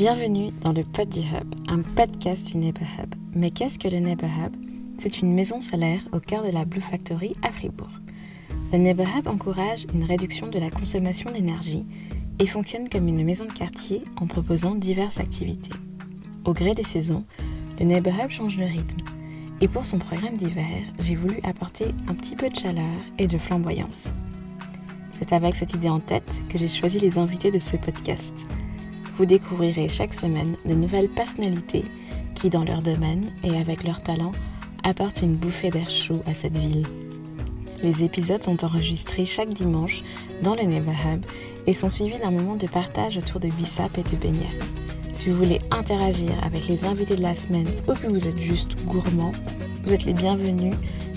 Bienvenue dans le Pod du Hub, un podcast du Neighbor Hub. Mais qu'est-ce que le Neighbor Hub? C'est une maison solaire au cœur de la Blue Factory à Fribourg. Le Neighbor Hub encourage une réduction de la consommation d'énergie et fonctionne comme une maison de quartier en proposant diverses activités. Au gré des saisons, le Neighbor Hub change le rythme. Et pour son programme d'hiver, j'ai voulu apporter un petit peu de chaleur et de flamboyance. C'est avec cette idée en tête que j'ai choisi les invités de ce podcast. Vous découvrirez chaque semaine de nouvelles personnalités qui, dans leur domaine et avec leur talent, apportent une bouffée d'air chaud à cette ville. Les épisodes sont enregistrés chaque dimanche dans le Neighbor Hub et sont suivis d'un moment de partage autour de bissap et de beignets. Si vous voulez interagir avec les invités de la semaine ou que vous êtes juste gourmand, vous êtes les bienvenus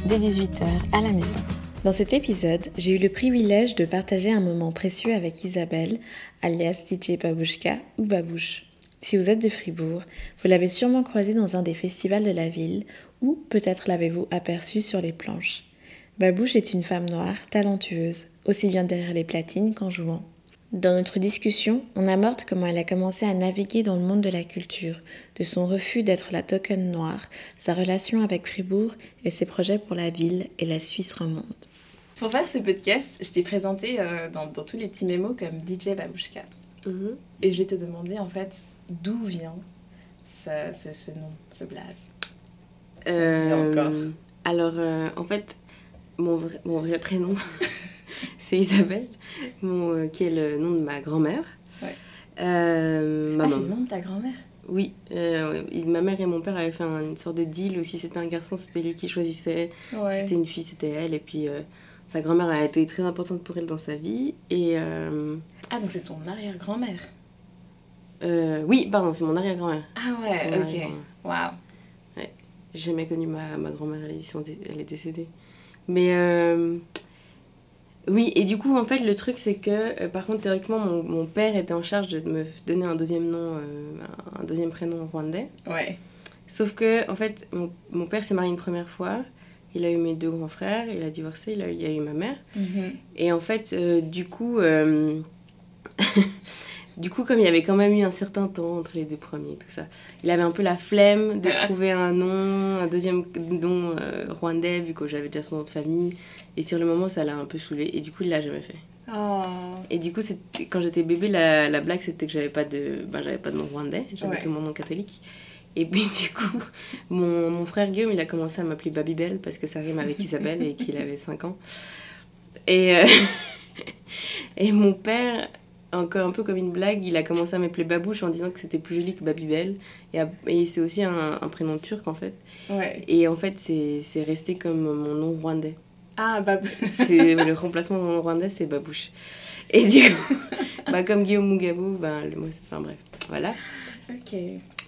dès 18h à la maison. Dans cet épisode, j'ai eu le privilège de partager un moment précieux avec Isabelle, alias DJ Babouchka ou Babouche. Si vous êtes de Fribourg, vous l'avez sûrement croisée dans un des festivals de la ville ou peut-être l'avez-vous aperçue sur les planches. Babouche est une femme noire, talentueuse, aussi bien derrière les platines qu'en jouant. Dans notre discussion, on amorce comment elle a commencé à naviguer dans le monde de la culture, de son refus d'être la token noire, sa relation avec Fribourg et ses projets pour la ville et la Suisse romande. Pour faire ce podcast, je t'ai présenté euh, dans, dans, tous les petits mémos comme DJ Babouchka. Mhm. Et je vais te demander en fait d'où vient ce, ce, ce, nom, ce blaze? Dit encore. Euh, alors, euh, en fait, mon vrai, mon vrai prénom, c'est Isabelle, mon, euh, qui est le nom de ma grand-mère. Ouais. Euh, Ah, c'est le nom de ta grand-mère? Oui, euh, ma mère et mon père avaient fait un- une sorte de deal où si c'était un garçon, c'était lui qui choisissait. Si c'était une fille, c'était elle. Et puis, euh, sa grand-mère a été très importante pour elle dans sa vie. Et euh, Ah, donc c'est ton arrière-grand-mère. euh, oui, pardon, c'est mon arrière-grand-mère. Ah ouais, ok. Waouh. J'ai jamais connu ma, ma grand-mère, elle, elle est décédée. Mais euh, oui, et du coup, en fait, le truc, c'est que, euh, par contre, théoriquement, mon, mon père était en charge de me donner un deuxième nom, un deuxième prénom rwandais. Ouais. Sauf que, en fait, mon, mon père s'est marié une première fois, il a eu mes deux grands frères, il a divorcé, il a, il a eu ma mère. Mhm. Et en fait, euh, du coup, euh, du coup, comme il y avait quand même eu un certain temps entre les deux premiers, tout ça, il avait un peu la flemme de trouver un nom, un deuxième nom euh, rwandais, vu que j'avais déjà son nom de famille. Et sur le moment, ça l'a un peu saoulé. Et du coup, il l'a jamais fait. Oh. Et du coup, quand j'étais bébé, la, la blague, c'était que j'avais pas de, ben, j'avais pas de nom rwandais, j'avais Ouais. que mon nom catholique. Et puis du coup, mon, mon frère Guillaume, il a commencé à m'appeler Babybel parce que ça rime avec Isabelle et qu'il avait 5 ans. Et, euh, et mon père, encore un peu comme une blague, il a commencé à m'appeler Babouche en disant que c'était plus joli que Babybel. Et, et c'est aussi un, un prénom turc en fait. Ouais. Et en fait, c'est resté comme mon nom rwandais. Ah. C'est le remplacement de mon nom rwandais, c'est Babouche. Et du coup, bah, comme Guillaume Mugabo, bah, le mot, c'est- enfin bref, voilà. ok.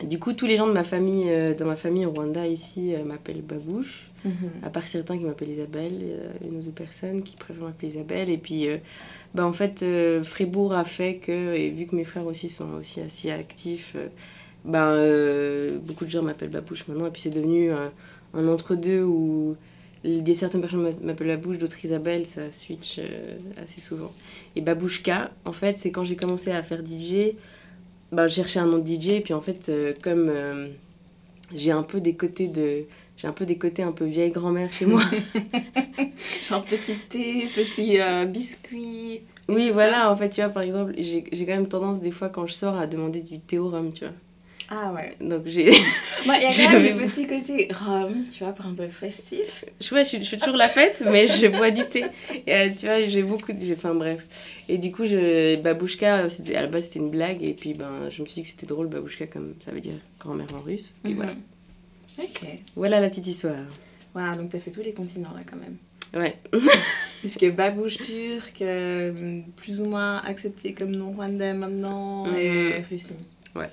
Du coup, tous les gens de ma famille, euh, dans ma famille au Rwanda ici, euh, m'appellent Babouche. Mhm. À part certains qui m'appellent Isabelle, a une ou deux personnes qui préfèrent m'appeler Isabelle. Et puis, euh, bah, en fait, euh, Fribourg a fait que, et vu que mes frères aussi sont aussi assez actifs, euh, ben, euh, beaucoup de gens m'appellent Babouche maintenant. Et puis, c'est devenu un, un entre-deux où des certaines personnes m'a- m'appellent Babouche, d'autres Isabelle, ça switch euh, assez souvent. Et Babouchka, en fait, c'est quand j'ai commencé à faire DJ, bah, je cherchais un nom de DJ. Et puis, en fait, euh, comme euh, j'ai un peu des côtés de j'ai un peu des côtés un peu vieille grand-mère chez moi. Genre petit thé, petit euh, biscuit. oui, voilà, en fait, tu vois, par exemple, j'ai quand même tendance des fois quand je sors à demander du thé au rhum, tu vois. Ah ouais. Donc j'ai. Moi, il y a quand même le petit côté rhum, tu vois, pour un peu festif. je, ouais, je, suis- je fais toujours la fête, mais je bois du thé. Et, euh, tu vois, j'ai beaucoup de. Enfin bref. Et du coup, je, babouchka, c'était- à la base, c'était une blague. Et puis, ben, je me suis dit que c'était drôle, babouchka, comme ça veut dire grand-mère en russe. Et Mhm. voilà. Ok. Voilà la petite histoire. Waouh, donc t'as fait tous les continents là quand même. Ouais. Puisque babouche turc, euh, plus ou moins accepté comme nom rwandais maintenant, Mhm. et Russie. Ouais.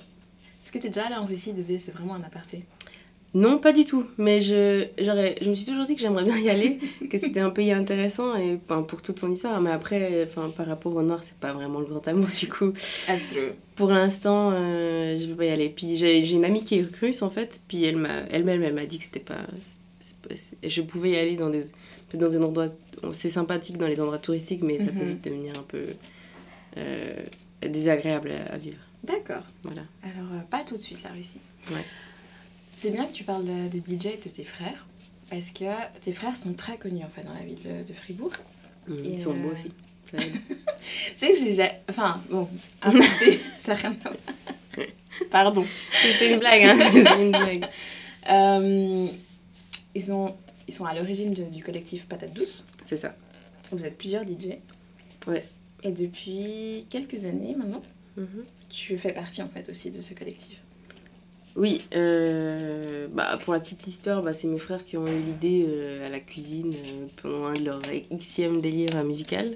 Est-ce que t'es déjà allée en Russie? Désolée, c'est vraiment un aparté. Non, pas du tout. Mais je, j'aurais, je me suis toujours dit que j'aimerais bien y aller, que c'était un pays intéressant et enfin, pour toute son histoire. Mais après, enfin, par rapport au noir, c'est pas vraiment le grand amour du coup. Absolument. Pour l'instant, euh, je vais pas y aller. Puis j'ai, une amie qui est russe en fait, puis elle m'a, elle-même, elle m'a dit que c'était pas, je pouvais y aller dans des, peut-être dans un endroit, c'est sympathique dans les endroits touristiques, mais ça peut Mhm. vite devenir un peu euh, désagréable à, à vivre. D'accord. Voilà. Alors tout de suite la Russie. Ouais. C'est bien que tu parles de, de DJ et de tes frères, parce que tes frères sont très connus en fait dans la ville de, de Fribourg. Mm, Et, Ils sont beaux euh, aussi. Tu sais que j'ai... ja- Enfin, bon, ça rien à voir. Pardon. C'était une blague, hein C'était une blague. Euh, ils, ont, ils sont à l'origine du collectif Patate Douce. C'est ça. Vous êtes plusieurs DJ. Ouais. Et depuis quelques années maintenant, Mhm. Tu fais partie en fait aussi de ce collectif. Oui, euh, bah, pour la petite histoire, bah, c'est mes frères qui ont eu l'idée euh, à la cuisine euh, pendant un de leurs xème délire musical.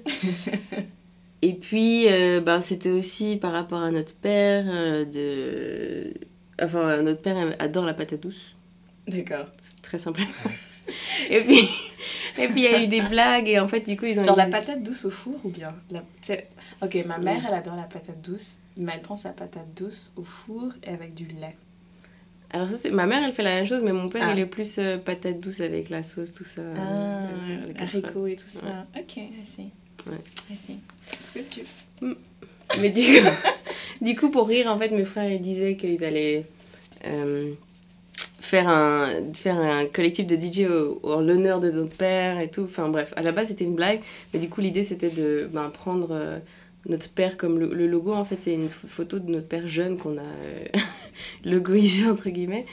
Et puis, bah, c'était aussi par rapport à notre père. de... Enfin, notre père adore la patate douce. D'accord. Très simple. et puis, et puis il y a eu des blagues et en fait, du coup, ils ont Genre la des- patate douce au four ou bien la... Ok, ma mère, elle adore la patate douce, mais elle prend sa patate douce au four et avec du lait. Alors ça, c'est ma mère, elle fait la même chose, mais mon père, Ah. il est plus euh, patate douce avec la sauce, tout ça. Ah, euh, haricots et tout ça. Ok, I see. Ouais. I see. Tu... Mais du coup, du coup, pour rire, en fait, mes frères ils disaient qu'ils allaient euh, faire, un, faire un collectif de DJ au- en l'honneur de notre père et tout. Enfin bref, à la base c'était une blague, mais du coup l'idée c'était de ben, prendre euh, notre père comme le, le logo. En fait, c'est une ph- photo de notre père jeune qu'on a euh, logoisé entre guillemets.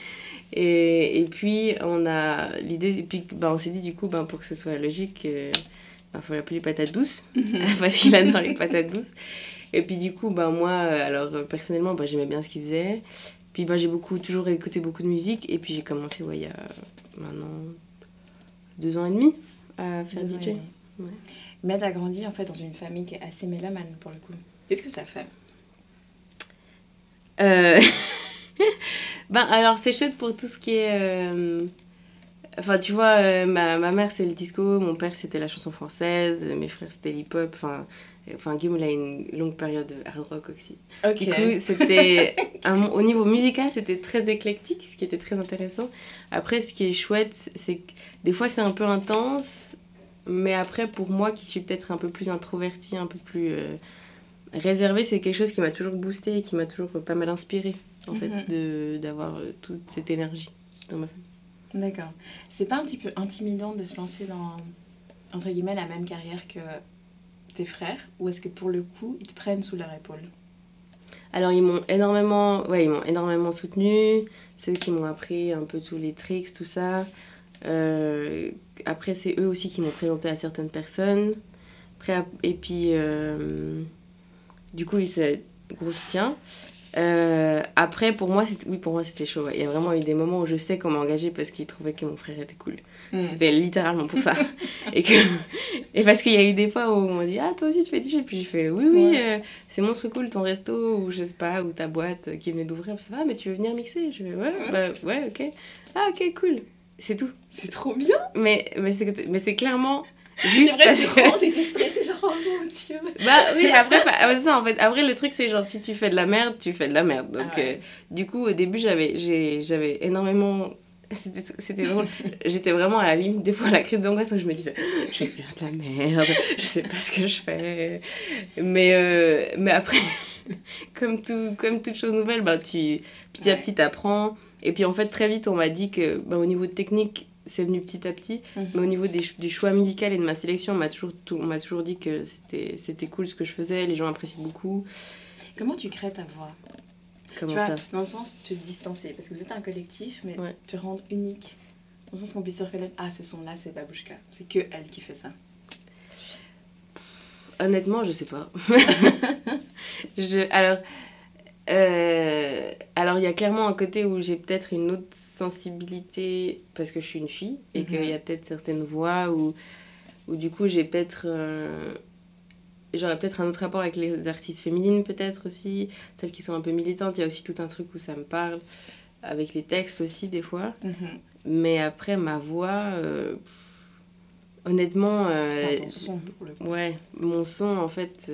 Et, et puis on a l'idée, et puis ben, on s'est dit du coup, ben, pour que ce soit logique, il faut l'appeler patate douce, parce qu'il adore les patates douces. Et puis du coup, ben, moi, euh, alors euh, personnellement, ben, j'aimais bien ce qu'il faisait. Puis j'ai beaucoup, toujours écouté beaucoup de musique. Et puis j'ai commencé, ouais, il y a maintenant deux ans et demi à faire Deux DJ. Ouais. Mais t'as grandi en fait dans une famille qui est assez mélomane pour le coup. Qu'est-ce que ça fait? Euh, ben alors c'est chouette pour tout ce qui est... euh, Enfin tu vois, euh, ma, ma mère c'est le disco, mon père c'était la chanson française, mes frères c'était l'hip-hop. Enfin, enfin Guillaume il a une longue période de hard rock aussi. Du coup, c'était au niveau musical, c'était très éclectique, ce qui était très intéressant. Après, ce qui est chouette, c'est que des fois c'est un peu intense, mais après, pour moi qui suis peut-être un peu plus introvertie, un peu plus euh, réservée, c'est quelque chose qui m'a toujours boosté et qui m'a toujours pas mal inspirée, en Mhm. fait, de d'avoir euh, toute cette énergie dans ma famille. D'accord. C'est pas un petit peu intimidant de se lancer dans, entre guillemets, la même carrière que tes frères Ou est-ce que pour le coup, ils te prennent sous leur épaule Alors ils m'ont énormément, ouais, ils m'ont énormément soutenu. C'est eux qui m'ont appris un peu tous les tricks, tout ça. Euh, après c'est eux aussi qui m'ont présenté à certaines personnes. Après, ap- et puis euh, du coup c'est gros soutien. Euh, après pour moi c'était oui pour moi c'était chaud. ouais. Il y a vraiment eu des moments où je sais qu'on m'a engagé parce qu'ils trouvaient que mon frère était cool. C'était littéralement pour ça. et, que, et parce qu'il y a eu des fois où on m'a dit Ah, toi aussi tu fais DJ. Puis j'ai fait Oui, oui, Ouais. euh, c'est monstre cool ton resto ou je sais pas, ou ta boîte qui venait d'ouvrir. Ça va, mais tu veux venir mixer? Je fais Ouais, bah ouais, ok. Ah, ok, cool. C'est tout. C'est trop bien Mais, mais c'est clairement juste vrai, parce que. t'étais stressée, genre, oh mon dieu Bah oui, après, ah, ça en fait. Après, le truc, c'est genre, si tu fais de la merde, tu fais de la merde. Donc, Ah ouais. euh, du coup, au début, j'avais j'ai- j'avais énormément. C'était drôle. J'étais vraiment à la limite, des fois, à la crise d'angoisse où je me disais, je vais faire de la merde, je sais pas ce que je fais. Mais, euh, mais après, comme, tout, comme toute chose nouvelle, bah, tu, petit à petit, t'apprends. Et puis, en fait, très vite, on m'a dit que, bah, au niveau technique, c'est venu petit à petit. Mhm. Mais au niveau des, du choix musical et de ma sélection, on m'a toujours, tout- on m'a toujours dit que c'était, c'était cool ce que je faisais, les gens apprécient beaucoup. Comment tu crées ta voix? Comment Tu vois, ça? dans le sens de te distancer, parce que vous êtes un collectif, mais Ouais. te rendre unique. Dans le sens qu'on puisse se reconnaître, ah, ce son-là, c'est Babouchka. C'est que elle qui fait ça. Honnêtement, je sais pas. je, alors, euh, alors, il y a clairement un côté où j'ai peut-être une autre sensibilité parce que je suis une fille et Mhm. qu'il y a peut-être certaines voix où, où du coup j'ai peut-être. euh, J'aurais peut-être un autre rapport avec les artistes féminines, peut-être aussi, celles qui sont un peu militantes. Il y a aussi tout un truc où ça me parle, avec les textes aussi, des fois. Mais après, ma voix, euh, honnêtement. euh, Enfin, ton son, pour le coup. Ouais, mon son, en fait,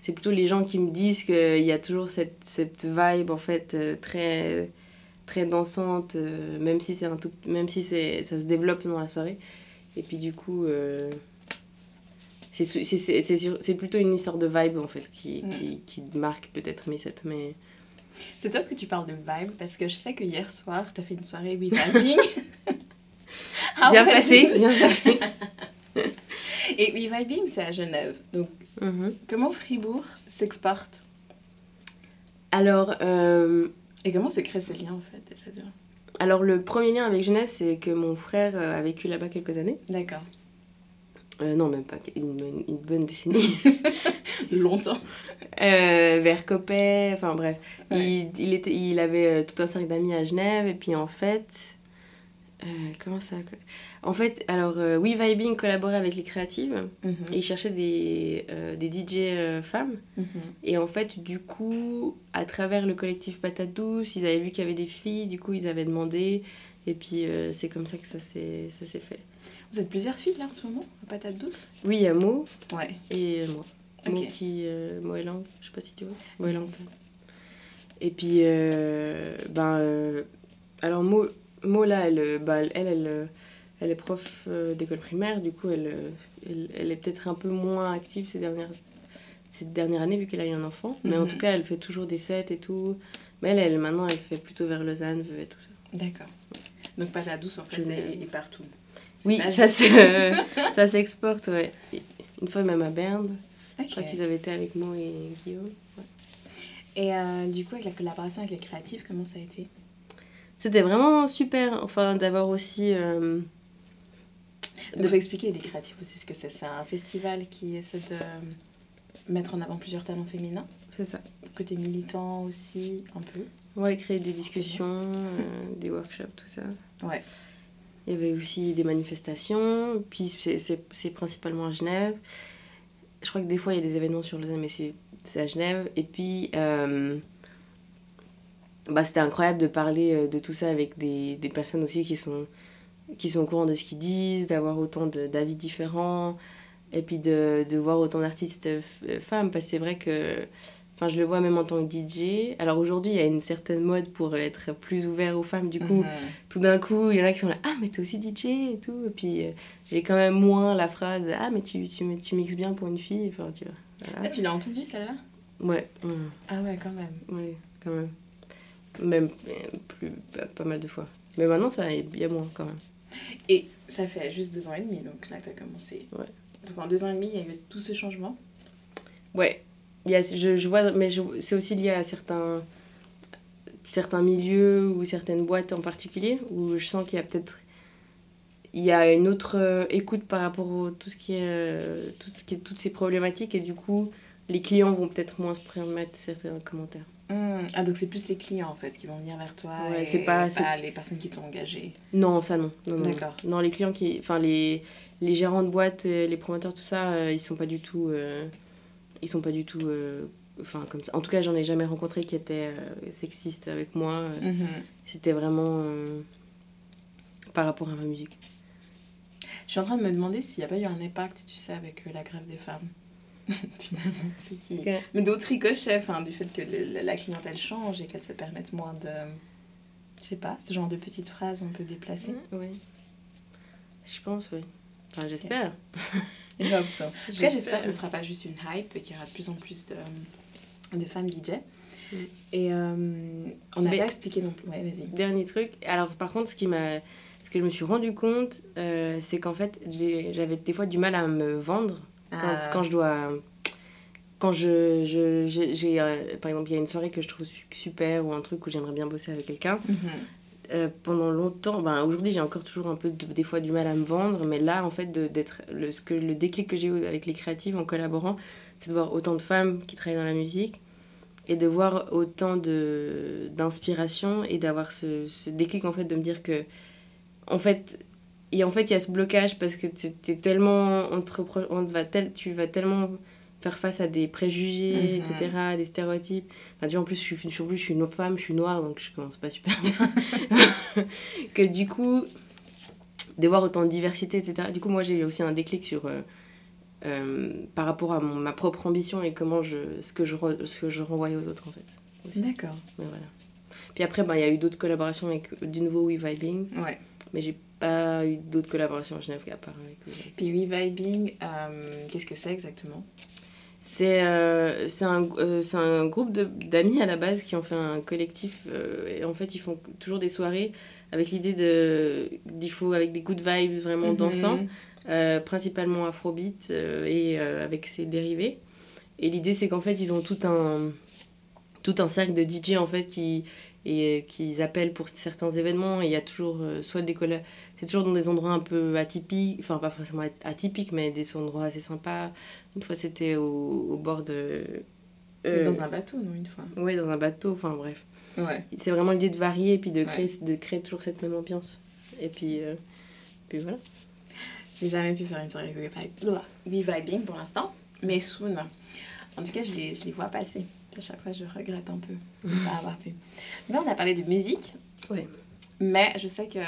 c'est plutôt les gens qui me disent qu'il y a toujours cette, cette vibe, en fait, euh, très, très dansante, euh, même si, c'est un tout, même si c'est, ça se développe dans la soirée. Et puis, du coup, euh, c'est, plutôt une histoire de vibe, en fait, qui, Mm. qui, qui marque peut-être mes sets. Mais, C'est top que tu parles de vibe parce que je sais que hier soir, tu as fait une soirée. Ah bien ouais, placé, bien placé. Et We Vibing, c'est à Genève. Donc, Mhm. comment Fribourg s'exporte? Alors, euh, Et comment se créent ces liens en fait déjà déjà? alors, le premier lien avec Genève, c'est que mon frère euh, a vécu là-bas quelques années. D'accord. Euh, non, même pas, une, une- une bonne décennie. Longtemps. Euh, vers Coppet, enfin bref. Ouais. Il, il, était, il avait tout un cercle d'amis à Genève, et puis en fait. Euh, comment ça En fait, alors, euh, We Vibing collaborait avec les créatives, Mhm. et ils cherchaient des, euh, des DJ euh, femmes. Mhm. Et en fait, du coup, à travers le collectif Patate Douce, ils avaient vu qu'il y avait des filles, du coup, ils avaient demandé. Et puis, c'est comme ça que ça s'est fait. Vous êtes plusieurs filles là en ce moment à Patate Douce? Oui, il y a Mo Ouais. et moi. Ok. Mo qui. Mo Elang, je sais pas si tu vois. Mo Elang. Et puis, ben. alors, Mo, Mo là, elle, euh, ben, elle, elle, euh, elle est prof euh, d'école primaire, du coup, elle, elle, elle est peut-être un peu moins active ces dernières, ces dernières années, vu qu'elle a eu un enfant. Mais en Mhm. tout cas, elle fait toujours des sets et tout. Mais elle, elle maintenant, elle fait plutôt vers Lausanne, Vevey, tout ça. D'accord. Donc Patate Douce en fait est, est partout. Oui, pas- ça se- ça s'exporte, ouais. Une fois même à Berne, je crois qu'ils avaient été avec Mo et Guillaume. Et euh, du coup, avec la collaboration avec les créatifs, comment ça a été? C'était vraiment super, enfin, d'avoir aussi... euh, Il faut expliquer les créatifs aussi ce que c'est. C'est un festival qui essaie de mettre en avant plusieurs talents féminins. c'est ça. Côté militant aussi, un peu. Ouais, créer des discussions, euh, des workshops, tout ça. Ouais. Il y avait aussi des manifestations, puis c'est- principalement à Genève. Je crois que des fois il y a des événements sur Lausanne, mais c'est c'est à Genève. Et puis, euh, bah, c'était incroyable de parler euh, de tout ça avec des, des personnes aussi qui sont, qui sont au courant de ce qu'ils disent, d'avoir autant d'avis différents, et puis de, de voir autant d'artistes euh, femmes, parce que c'est vrai que. Enfin, je le vois même en tant que DJ. Alors aujourd'hui, il y a une certaine mode pour être plus ouvert aux femmes. Du coup, Mhm. tout d'un coup, il y en a qui sont là, ah, mais t'es aussi DJ et tout. Et puis, euh, j'ai quand même moins la phrase, ah, mais tu, tu, tu mixes bien pour une fille. Enfin, tu vois. Ah, tu l'as entendu celle-là? Ouais, ouais, Ah ouais, quand même. ouais, quand même. Même euh, plus, pas, pas mal de fois. Mais maintenant, ça, il y a moins quand même. Et ça fait juste deux ans et demi, donc là, tu as commencé. Ouais. Donc en deux ans et demi, il y a eu tout ce changement. Ouais, il y a, je, je vois, mais c'est aussi lié à certains, certains milieux ou certaines boîtes en particulier où je sens qu'il y a peut-être il y a une autre euh, écoute par rapport à tout ce qui est, euh, tout ce qui est toutes ces problématiques et du coup les clients vont peut-être moins se permettre certains commentaires. Hmm. Ah, donc c'est plus les clients en fait qui vont venir vers toi Ouais, et c'est pas- les personnes qui t'ont engagé. Non, ça non. non, non. D'accord. Non, les clients qui, enfin les, les gérants de boîtes, euh, les promoteurs, tout ça, euh, ils sont pas du tout, euh, ils sont pas du tout, euh, enfin comme ça. En tout cas, j'en ai jamais rencontré qui étaient euh, sexistes avec moi. Mhm. C'était vraiment par rapport à ma musique. Je suis en train de me demander s'il n'y a pas eu un impact, tu sais, avec la grève des femmes. Finalement, c'est qui. Mais d'autres ricochets, enfin, du fait que le- la clientèle change et qu'elle se permette moins de. Je sais pas, ce genre de petites phrases un peu déplacées. Oui. Je pense, oui. Enfin, j'espère. I hope so. En tout cas, j'espère que ce sera pas juste une hype et qu'il y aura de plus en plus de, de femmes DJ. Mm. Et euh, on n'a pas expliqué non plus. Ouais, vas-y. Dernier truc. Alors, par contre, ce qui m'a, ce que je me suis rendu compte, euh, c'est qu'en fait, j'avais des fois du mal à me vendre quand, Ah. quand je dois. Quand je. je- j'ai, j'ai, euh, par exemple, il y a une soirée que je trouve su- super ou un truc où j'aimerais bien bosser avec quelqu'un. Mhm. Euh, pendant longtemps, ben, aujourd'hui j'ai encore toujours un peu de- des fois du mal à me vendre, mais là en fait de- d'être le, ce que, le déclic que j'ai eu avec les créatives en collaborant, c'est de voir autant de femmes qui travaillent dans la musique et de voir autant de d'inspiration et d'avoir ce, ce déclic en fait de me dire que en fait et en fait il y a ce blocage parce que tu es tellement entrepre- on va tel, tu vas tellement faire face à des préjugés Mhm. etc des stéréotypes enfin, tu vois, en plus je suis, je suis- je une femme je suis noire donc je commence pas super bien que du coup de voir autant de diversité etc du coup moi j'ai eu aussi un déclic sur euh, euh, par rapport à mon, ma propre ambition et comment je ce que je ce que je renvoyais aux autres en fait. D'accord. Voilà. Puis après, ben, il y a eu d'autres collaborations avec du nouveau We Vibing, Ouais. mais j'ai pas eu d'autres collaborations à Genève à part avec Vibing. Puis We Vibing, euh, qu'est-ce que c'est exactement? C'est euh, un, euh, un groupe d'amis à la base qui ont fait un collectif. euh, et en fait, ils font toujours des soirées avec l'idée de. d'il faut avec des good vibes vraiment Mhm. dansants, euh, principalement afrobeat et avec ses dérivés. Et l'idée, c'est qu'en fait, ils ont tout un, tout un cercle de DJ en fait qui et qu'ils appellent pour certains événements et il y a toujours euh, soit des colla- c'est toujours dans des endroits un peu atypiques enfin pas forcément at- atypiques mais des endroits assez sympas une fois c'était au, au bord de euh, Dans un bateau, non, une fois. ouais dans un bateau enfin bref Ouais. c'est vraiment l'idée de varier et puis de Ouais. créer de créer toujours cette même ambiance et puis euh, puis voilà J'ai jamais pu faire une soirée vibing pour l'instant, mais soon. En tout cas, je les, je les vois passer. À chaque fois, je regrette un peu de ne pas avoir pu. Mais on a parlé de musique. Ouais. Mais je sais que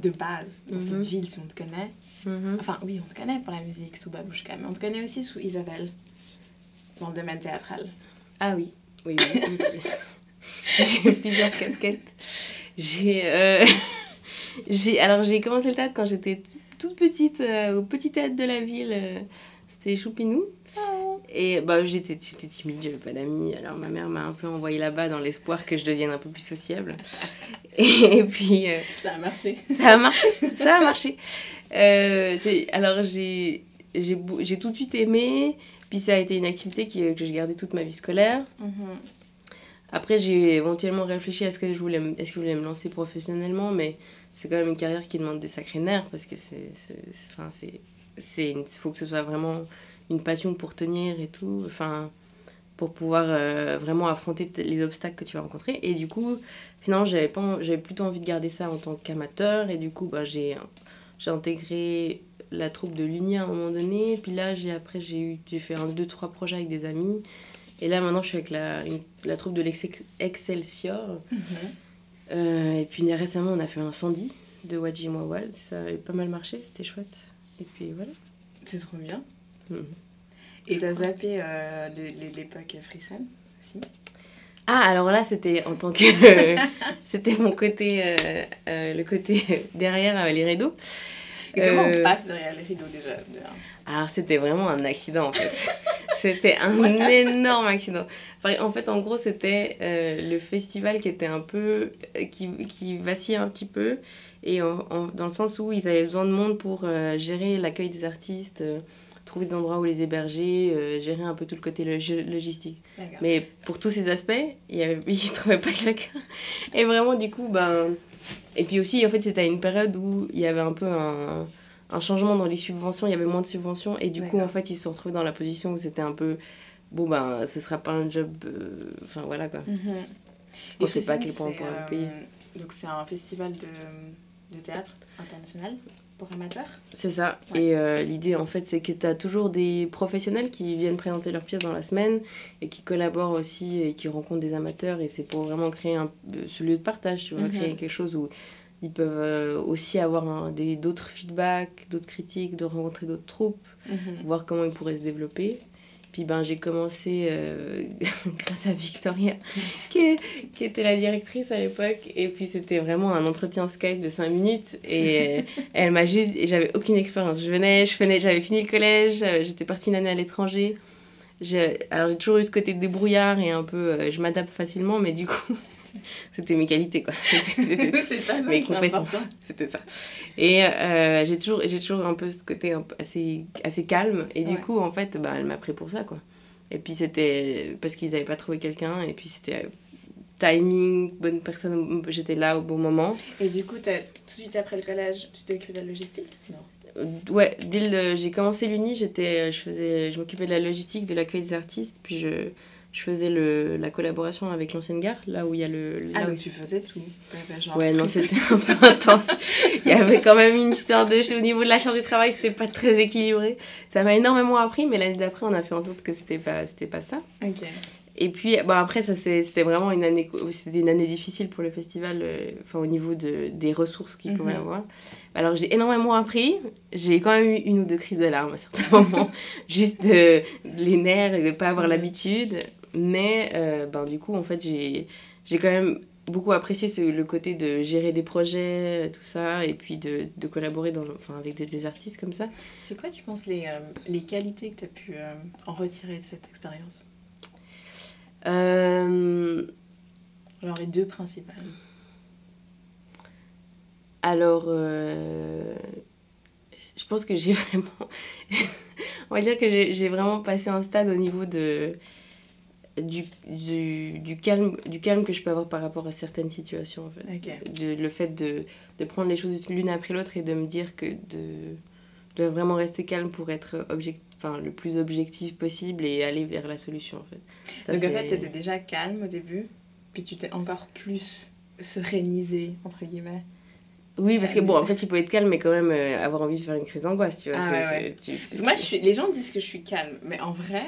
de base, dans Mhm. cette ville, si on te connaît, enfin oui, on te connaît pour la musique sous Babouchka, mais on te connaît aussi sous Isabelle, dans le domaine théâtral. Ah oui, oui, oui. j'ai plusieurs casquettes. J'ai, euh, alors j'ai commencé le théâtre quand j'étais toute petite euh, au petit théâtre de la ville. euh, c'était Choupinou. Et bah, j'étais, j'étais timide, j'avais pas d'amis. Alors ma mère m'a un peu envoyée là-bas dans l'espoir que je devienne un peu plus sociable. Et, puis euh, Ça a marché. ça a marché, ça a marché. Euh, c'est- alors j'ai, j'ai, tout de suite aimé. Puis ça a été une activité qui, que j'ai gardée toute ma vie scolaire. Après, j'ai éventuellement réfléchi à ce que je voulais, me- est-ce que je voulais me lancer professionnellement, mais c'est quand même une carrière qui demande des sacrés nerfs parce que c'est, c'est, enfin, c'est, c'est, une- faut que ce soit vraiment une passion pour tenir et tout, enfin, pour pouvoir euh, vraiment affronter les obstacles que tu vas rencontrer. Et du coup, finalement, j'avais pas, j'avais plutôt envie de garder ça en tant qu'amateur, et du coup, bah, j'ai, j'ai intégré la troupe de l'Uni à un moment donné, puis là, j'ai après, j'ai eu, j'ai fait un, deux, trois projets avec des amis. Et là, maintenant, je suis avec la, une- la troupe de l'Excelsior. Euh, et puis récemment, on a fait un Sandy de Wadji Mawad. Ça a pas mal marché, c'était chouette. Et puis voilà. C'est trop bien. Et t'as zappé euh, l'époque Frisson aussi? Ah, alors là, c'était en tant que. c'était mon côté. euh, euh, le côté derrière euh, les rideaux. Et comment on passe derrière les rideaux déjà Alors, c'était vraiment un accident en fait. c'était un énorme accident. Enfin, en fait, en gros, c'était le festival qui était un peu. qui, qui vacillait un petit peu. Et en- en- dans le sens où ils avaient besoin de monde pour gérer l'accueil des artistes, trouver des endroits où les héberger, euh, gérer un peu tout le côté logi- logistique. Mais pour tous ces aspects, il ne trouvaient pas quelqu'un. Et vraiment, du coup, ben. Et puis aussi, en fait, c'était à une période où il y avait un peu un, un changement dans les subventions, il y avait moins de subventions. Et du coup, en fait, ils se sont retrouvés dans la position où c'était un peu. Bon, ben, ce sera pas un job. euh, Enfin, voilà quoi. Mhm. On Et sait pas à quel point on pourra euh, le payer. Donc c'est un festival de, de théâtre international? Pour amateurs. C'est ça. Ouais. Et euh, l'idée, en fait, c'est que tu as toujours des professionnels qui viennent présenter leurs pièces dans la semaine et qui collaborent aussi et qui rencontrent des amateurs. Et c'est pour vraiment créer un, euh, ce lieu de partage, tu vois, Mhm. créer quelque chose où ils peuvent euh, aussi avoir d'autres feedbacks, d'autres critiques, de rencontrer d'autres troupes, voir comment ils pourraient se développer. Puis ben, j'ai commencé euh, grâce à Victoria, qui, était la directrice à l'époque. Et puis c'était vraiment un entretien Skype de 5 minutes. Et euh, elle m'a juste. J'avais aucune expérience. Je venais, je venais, j'avais fini le collège, euh, j'étais partie une année à l'étranger. Alors j'ai toujours eu ce côté débrouillard et un peu. je m'adapte facilement, mais du coup, c'était mes qualités quoi. C'était- pas mal, mes compétences. C'était ça. Et euh, j'ai toujours, j'ai toujours un peu ce côté un peu assez, assez calme. Et du Ouais. coup, en fait, bah, elle m'a pris pour ça, quoi. Et puis c'était parce qu'ils n'avaient pas trouvé quelqu'un. Et puis c'était euh, timing, bonne personne, j'étais là au bon moment. Et du coup, t'as- tout de suite après le collège, tu t'occupes de la logistique? Non. Euh, ouais, dès le, j'ai commencé l'uni, j'étais, je faisais, je m'occupais de la logistique, de l'accueil des artistes. Puis je, je faisais le, la collaboration avec l'ancienne gare, là où il y a le... là Ah, où- donc tu faisais tout. Genre Ouais, non, c'était un peu intense. Il y avait quand même une histoire de. Au niveau de la charge du travail, c'était pas très équilibré. Ça m'a énormément appris, mais l'année d'après, on a fait en sorte que c'était pas, c'était pas ça. Ok. Et puis, bon, après, ça, c'était vraiment une année, c'était une année difficile pour le festival, euh, enfin, au niveau de, des ressources qu'il pouvait Mhm. avoir. Alors, j'ai énormément appris. J'ai quand même eu une ou deux crises de larmes à certains moments, juste de, les nerfs et de pas avoir l'habitude. Mais, euh, ben, du coup, en fait, j'ai quand même beaucoup apprécié ce, le côté de gérer des projets, tout ça, et puis de, de collaborer dans, le- enfin, avec des, des artistes comme ça. C'est quoi, tu penses, les, euh, les qualités que tu as pu euh, en retirer de cette expérience? Euh, Genre les deux principales. alors, euh, je pense que j'ai vraiment... on va dire que j'ai j'ai vraiment passé un stade au niveau de... Du, du, du calme, du calme que je peux avoir par rapport à certaines situations en fait. De, le fait de, de prendre les choses l'une après l'autre et de me dire que de, de vraiment rester calme pour être object, enfin, le plus objectif possible et aller vers la solution en fait. Ça, Donc en fait, tu étais déjà calme au début, puis tu t'es encore plus serénisé, entre guillemets. Oui, parce que bon, après tu peux être calme mais quand même euh, avoir envie de faire une crise d'angoisse, tu vois. Ah c'est- ouais, ouais. c'est- tu- Parce que moi, je suis... les gens disent que je suis calme, mais en vrai,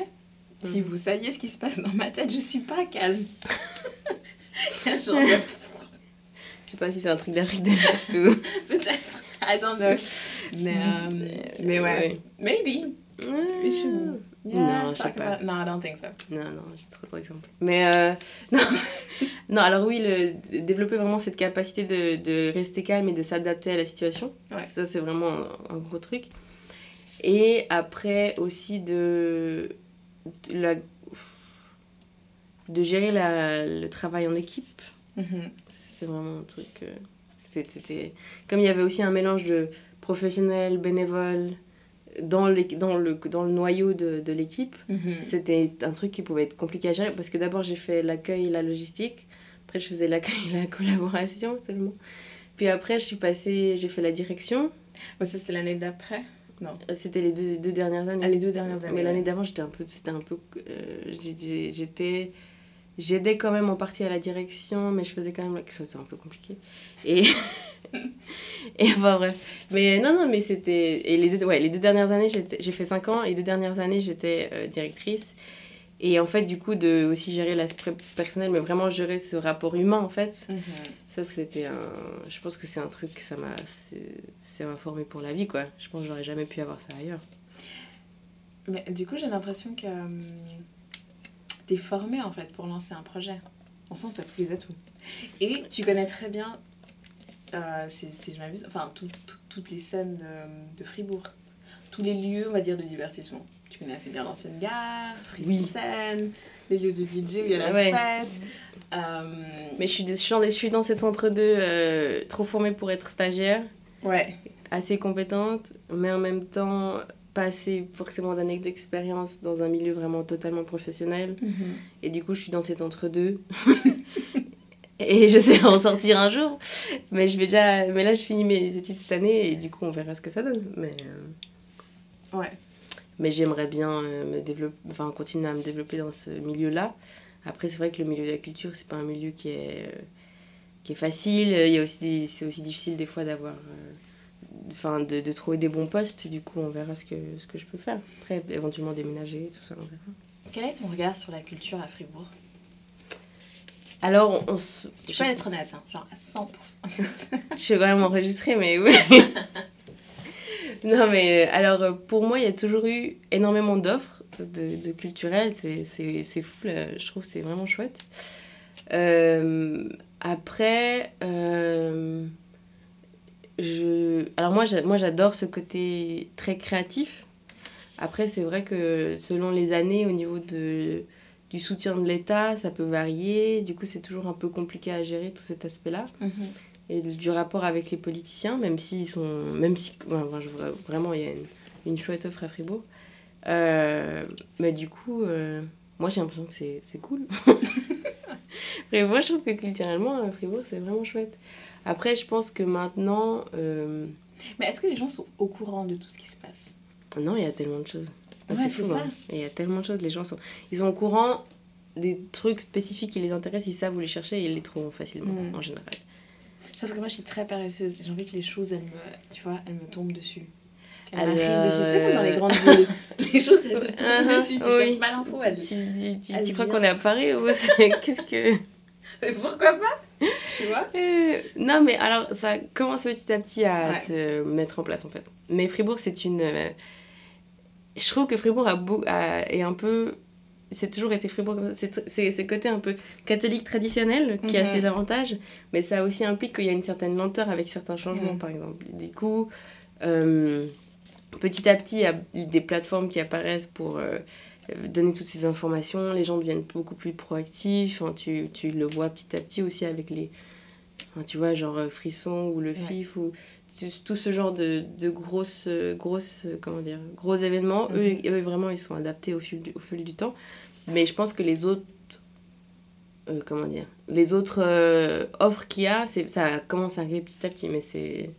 si Mhm. vous saviez ce qui se passe dans ma tête, je suis pas calme. Genre, de- Je sais pas si c'est un truc d'Afrique de l'Est ou... peut-être. I don't know. Mais, euh, mais ouais. Maybe. We should. Non, je sais pas. about- No, I don't think so. Non, non, j'ai trop trop d'exemples. Mais euh, non. non, alors oui, le, développer vraiment cette capacité de, de rester calme et de s'adapter à la situation, Ouais. ça c'est vraiment un, un gros truc. Et après aussi de, la, de gérer la, le travail en équipe. Mhm. C'était vraiment un truc. euh, c'était, c'était- Comme il y avait aussi un mélange de professionnels, bénévoles dans, les, dans, le, dans le noyau de, de l'équipe. Mhm. C'était un truc qui pouvait être compliqué à gérer parce que d'abord j'ai fait l'accueil et la logistique. Après je faisais l'accueil et la collaboration seulement. Puis après je suis passée, j'ai fait la direction. Ouais, ça, c'était l'année d'après? Euh, C'était les deux, deux dernières années. Ah, les deux dernières années. Mais l'année d'avant j'étais un peu, c'était un peu, euh, j'étais, j'aidais quand même en partie à la direction, mais je faisais quand même la- que ça c'était un peu compliqué. Et et enfin bref. Mais non non mais c'était et les deux ouais les deux dernières années j'ai fait 5 ans et les deux dernières années j'étais euh, directrice. Et en fait, du coup, de aussi gérer l'aspect personnel, mais vraiment gérer ce rapport humain, en fait, Mhm. ça, c'était un... Je pense que c'est un truc que ça m'a... c'est- Ça m'a formé pour la vie, quoi. Je pense que j'aurais jamais pu avoir ça ailleurs. Mais du coup, j'ai l'impression que euh, t'es formé en fait pour lancer un projet. En sens, t'as tous les atouts. Et tu connais très bien, euh, si, si je m'abuse, enfin, tout- tout- toutes les scènes de, de Fribourg. Tous les lieux, on va dire, de divertissement. Tu connais assez bien l'ancienne gare, Oui. Fribourg, les lieux de DJ où il y a la Ouais. fête. Euh, Mais je suis, je suis dans- je suis dans cet entre-deux, euh, trop formée pour être stagiaire, ouais. assez compétente, mais en même temps pas assez forcément d'années d'expérience dans un milieu vraiment totalement professionnel. Et du coup, je suis dans cet entre-deux. et je sais en sortir un jour. Mais, je vais déjà... mais là, je finis mes études cette année et du coup, on verra ce que ça donne. Mais, euh, Ouais. mais j'aimerais bien euh, me développer, enfin, continuer à me développer dans ce milieu-là. Après, c'est vrai que le milieu de la culture, c'est pas un milieu qui est, euh, qui est facile. Il y a aussi c'est aussi difficile des fois d'avoir. euh, Enfin, de, de trouver des bons postes. Du coup, on verra ce que, ce que je peux faire. Après, éventuellement déménager, tout ça, on verra. Quel est ton regard sur la culture à Fribourg? Alors, on se... Tu peux être honnête, hein, genre à 100%. Je suis quand même enregistrée, mais oui. non, mais euh, alors euh, pour moi, il y a toujours eu énormément d'offres de, de culturel. C'est- fou, là. je trouve c'est vraiment chouette. Euh, après, je... alors moi, j'a- moi j'adore ce côté très créatif. Après, c'est vrai que selon les années, au niveau de, du soutien de l'État, ça peut varier. Du coup, c'est toujours un peu compliqué à gérer tout cet aspect-là et du rapport avec les politiciens, même s'ils sont. Même si. enfin, je vois- vraiment, il y a une, une chouette offre à Fribourg. Euh, mais du coup, euh, moi j'ai l'impression que c'est c'est cool. Après, moi je trouve que culturellement, à Fribourg, c'est vraiment chouette. Après, je pense que maintenant. euh, Mais est-ce que les gens sont au courant de tout ce qui se passe? Non, il y a tellement de choses. Ah, Ouais, c'est fou, ça. hein. Il y a tellement de choses. Les gens sont. Ils sont au courant des trucs spécifiques qui les intéressent, ils savent où les chercher et ils les trouvent facilement, Mm. en général. Sauf que moi, je suis très paresseuse. J'ai envie que les choses, elles me, tu vois, elles me tombent dessus. Elles Alors, m'arrivent dessus. Tu sais, comme dans les euh, grandes villes, les choses, elles te tombent Uh-huh, dessus. Tu oui. cherches pas l'info. Tu, tu, tu, crois qu'on est à Paris ou qu'est-ce que. Mais pourquoi pas Tu vois Euh, non, mais alors ça commence petit à petit à Ouais. se mettre en place en fait. Mais Fribourg, c'est une. euh, Je trouve que Fribourg a beau, a- est un peu c'est toujours été Fribourg comme ça. C'est c'est ce côté un peu catholique traditionnel qui a Mhm. ses avantages, mais ça aussi implique qu'il y a une certaine lenteur avec certains changements, Mhm. par exemple. Du coup, euh, petit à petit, il y a des plateformes qui apparaissent pour euh, donner toutes ces informations. Les gens deviennent beaucoup plus proactifs. Tu, tu le vois petit à petit aussi avec les. Enfin, tu vois, genre euh, Frisson ou le Ouais. FIF ou tout ce genre de, de grosses, euh, grosses, euh, comment dire, gros événements. Mhm. Eux, eux, vraiment, ils sont adaptés au fil, du, au fil du temps. Mais je pense que les autres. euh, comment dire Les autres euh, offres qu'il y a, c'est- ça commence à arriver petit à petit, mais c'est.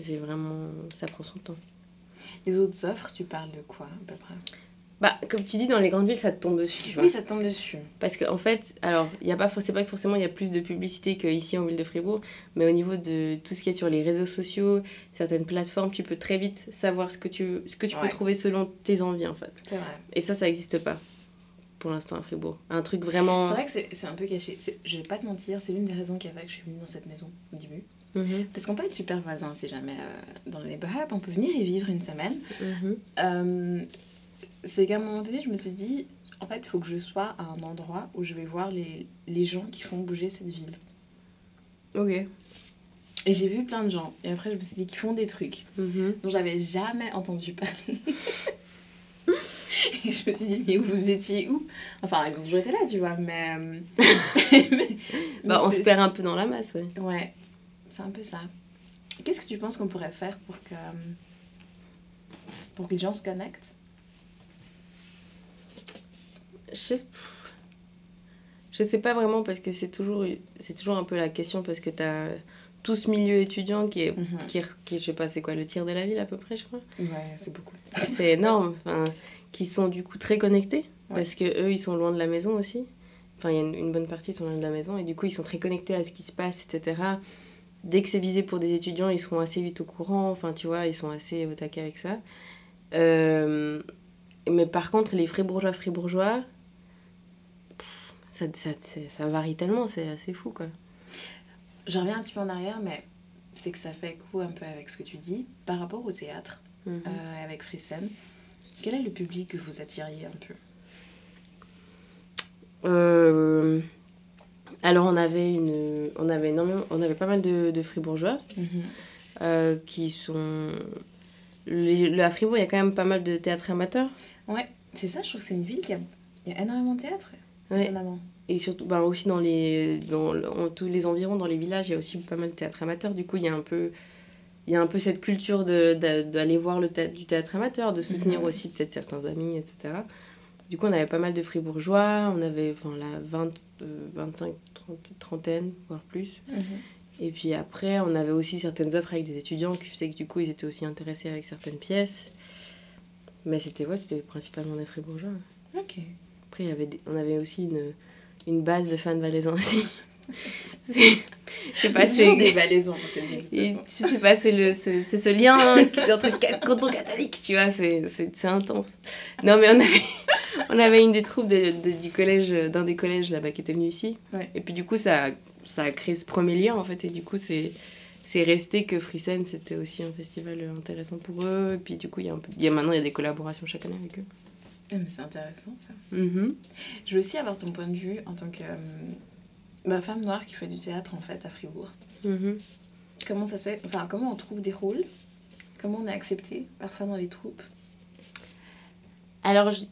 C'est vraiment. Ça prend son temps. Les autres offres, tu parles de quoi à peu près? Bah, comme tu dis, dans les grandes villes, ça te tombe dessus, tu vois. Oui, ça te tombe dessus. Parce qu'en en fait, alors, il y a pas, c'est pas que forcément il y a plus de publicité qu'ici en ville de Fribourg, mais au niveau de tout ce qui est sur les réseaux sociaux, certaines plateformes, tu peux très vite savoir ce que tu, ce que tu Ouais. peux trouver selon tes envies, en fait. C'est vrai. Et ça, ça n'existe pas pour l'instant à Fribourg. Un truc vraiment... C'est vrai que c'est- c'est un peu caché. C'est- Je vais pas te mentir, c'est l'une des raisons qui a fait que je suis venue dans cette maison au début. Mhm, Parce qu'on peut être super voisins si jamais euh, dans le neighborhood, on peut venir y vivre une semaine. mhm. Euh, c'est qu'à un moment donné, je me suis dit, en fait, il faut que je sois à un endroit où je vais voir les, les gens qui font bouger cette ville. Ok. Et j'ai vu plein de gens. Et après, je me suis dit qu'ils font des trucs Mhm. dont j'avais jamais entendu parler. Et je me suis dit, mais vous étiez où? Enfin, ils ont toujours été là, tu vois, mais. euh, mais- Bah, on se perd un peu dans la masse, ouais. Ouais, c'est un peu ça. Qu'est-ce que tu penses qu'on pourrait faire pour que. pour que les gens se connectent? Je... je sais pas vraiment parce que c'est toujours, c'est toujours un peu la question parce que t'as tout ce milieu étudiant qui est, est- qui je sais pas, c'est quoi, le tiers de la ville à peu près, je crois. Ouais, c'est beaucoup. C'est énorme. Enfin, qui sont du coup très connectés Ouais. parce que eux ils sont loin de la maison aussi. Enfin, il y a une, une bonne partie sont loin de la maison et du coup ils sont très connectés à ce qui se passe, etc. Dès que c'est visé pour des étudiants, ils seront assez vite au courant. Enfin, tu vois, ils sont assez au taquet avec ça. Euh, mais par contre, les fribourgeois, fribourgeois, ça, ça, ça varie tellement, c'est assez fou quoi. Je reviens un petit peu en arrière, mais c'est que ça fait écho un peu avec ce que tu dis. Par rapport au théâtre, Mhm. euh, avec Frissen, quel est le public que vous attiriez un peu? Euh, alors on avait une, on avait énormément, on avait pas mal de, de fribourgeois euh, qui sont, les- le- à Fribourg il y a quand même pas mal de théâtre amateur Ouais, c'est ça, je trouve que c'est une ville qui a, il y a énormément de théâtre. Ouais. et surtout ben, aussi dans les, dans tous les environs dans les villages il y a aussi pas mal de théâtre amateur. Du coup il y a un peu, il y a un peu cette culture de- d'aller voir le thé- du théâtre amateur, de soutenir Mhm. aussi peut-être certains amis, etc. Du coup on avait pas mal de fribourgeois, on avait enfin la 20, euh, 25, 30, trentaine voire plus. Et puis après, on avait aussi certaines offres avec des étudiants qui faisaient que du coup, ils étaient aussi intéressés avec certaines pièces. Mais c'était ouais, c'était principalement des fribourgeois. Ok. Après, il y avait des- on avait aussi une, une base de fans valaisans aussi. C'est- pas, c'est... des valaisans sais pas, c'est, le, c'est, ce lien entre ca- canton catholique, tu vois, c'est, c'est, intense. Non, mais on avait, on avait une des troupes de, de- du collège, d'un des collèges là-bas qui était venu ici. Ouais. Et puis du coup, ça, a- ça a créé ce premier lien en fait. Et du coup, c'est, c'est resté que Frissen, c'était aussi un festival intéressant pour eux. Et puis du coup, il y a, un peu, il y a maintenant, il y a des collaborations chaque année avec eux. Ah, c'est intéressant ça. Mhm. Je veux aussi avoir ton point de vue en tant que bah, femme noire qui fait du théâtre en fait à Fribourg. Mhm. Comment ça se fait Enfin, comment on trouve des rôles? Comment on est accepté parfois dans les troupes? Alors, je-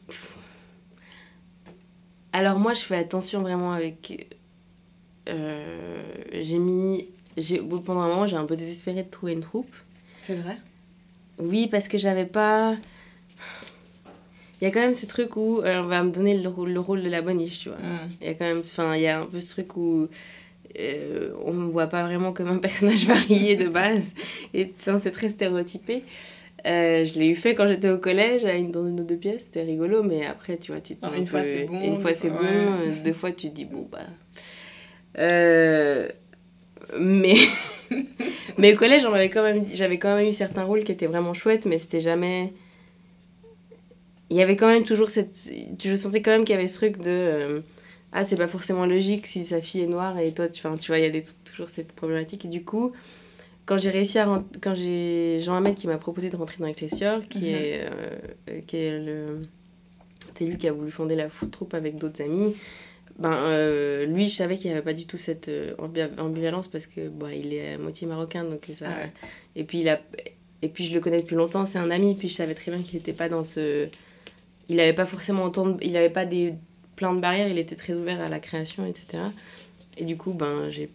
Alors moi, je fais attention vraiment avec... euh, j'ai mis... Pendant un moment, j'ai un peu désespéré de trouver une troupe. C'est vrai? Oui, parce que j'avais pas... Il y a quand même ce truc où euh, on va me donner le rôle, le rôle de la boniche, tu vois. Il y a quand même... Enfin, il y a un peu ce truc où... euh, on me voit pas vraiment comme un personnage varié de base. Et c'est très stéréotypé. Euh, je l'ai eu fait quand j'étais au collège, à une, dans une ou deux pièces, c'était rigolo, mais après, tu vois, tu te une un fois, c'est bon, Une fois, c'est bon, euh, deux fois, tu te dis, bon, bah. Euh, Mais. mais au collège, quand même, j'avais quand même eu certains rôles qui étaient vraiment chouettes, mais c'était jamais. Il y avait quand même toujours cette. Je sentais quand même qu'il y avait ce truc de. euh, Ah, c'est pas forcément logique si sa fille est noire et toi, tu, vois, il y a des- toujours cette problématique. Et du coup, quand j'ai réussi à. rent- Quand j'ai Jean Hamel qui m'a proposé de rentrer dans Excelsior, qui, Mhm. est, euh, qui est le c'est lui qui a voulu fonder la foot troupe avec d'autres amis. Ben, euh, lui, je savais qu'il n'y avait pas du tout cette euh, ambi- ambivalence parce que bon, il est à moitié marocain. Donc ça... Ah ouais. et, puis, il a... et puis, je le connais depuis longtemps, c'est un ami. Puis, je savais très bien qu'il n'était pas dans ce. Il n'avait pas forcément autant de... Il n'avait pas des... plein de barrières, il était très ouvert à la création, etc. Et du coup, ben, j'ai...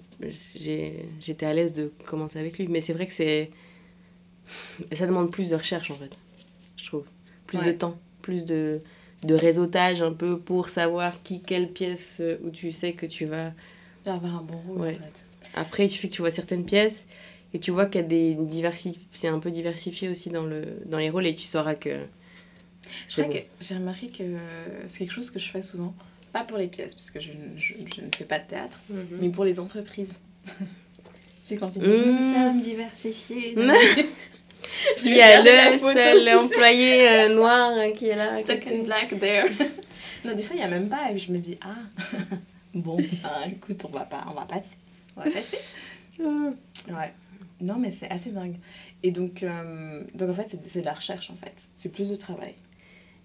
j'ai- j'étais à l'aise de commencer avec lui. Mais c'est vrai que c'est. Ça demande plus de recherche en fait, je trouve. Plus Ouais. de temps, plus de, de réseautage un peu pour savoir qui, quelle pièce euh, où tu sais que tu vas. D'avoir un bon rôle, Ouais. en fait. Après, il suffit que tu vois certaines pièces et tu vois qu'il y a des diversi... c'est un peu diversifié aussi dans, le... dans les rôles et tu sauras que. Je crois bon. que j'ai remarqué que c'est quelque chose que je fais souvent. Pas pour les pièces, parce que je, ne- je- je ne fais pas de théâtre, mais pour les entreprises. c'est quand ils disent Mmh. Nous sommes diversifiés. Je Il y a le photo, seul employé euh, noir euh, qui est là. côté. Token black there. non, des fois, il n'y a même pas. Et je me dis Ah, bon, ah, écoute, on va, pas, on va passer. On va passer. Ouais. Non, mais c'est assez dingue. Et donc, euh, donc en fait, c'est de la recherche, en fait. C'est plus de travail.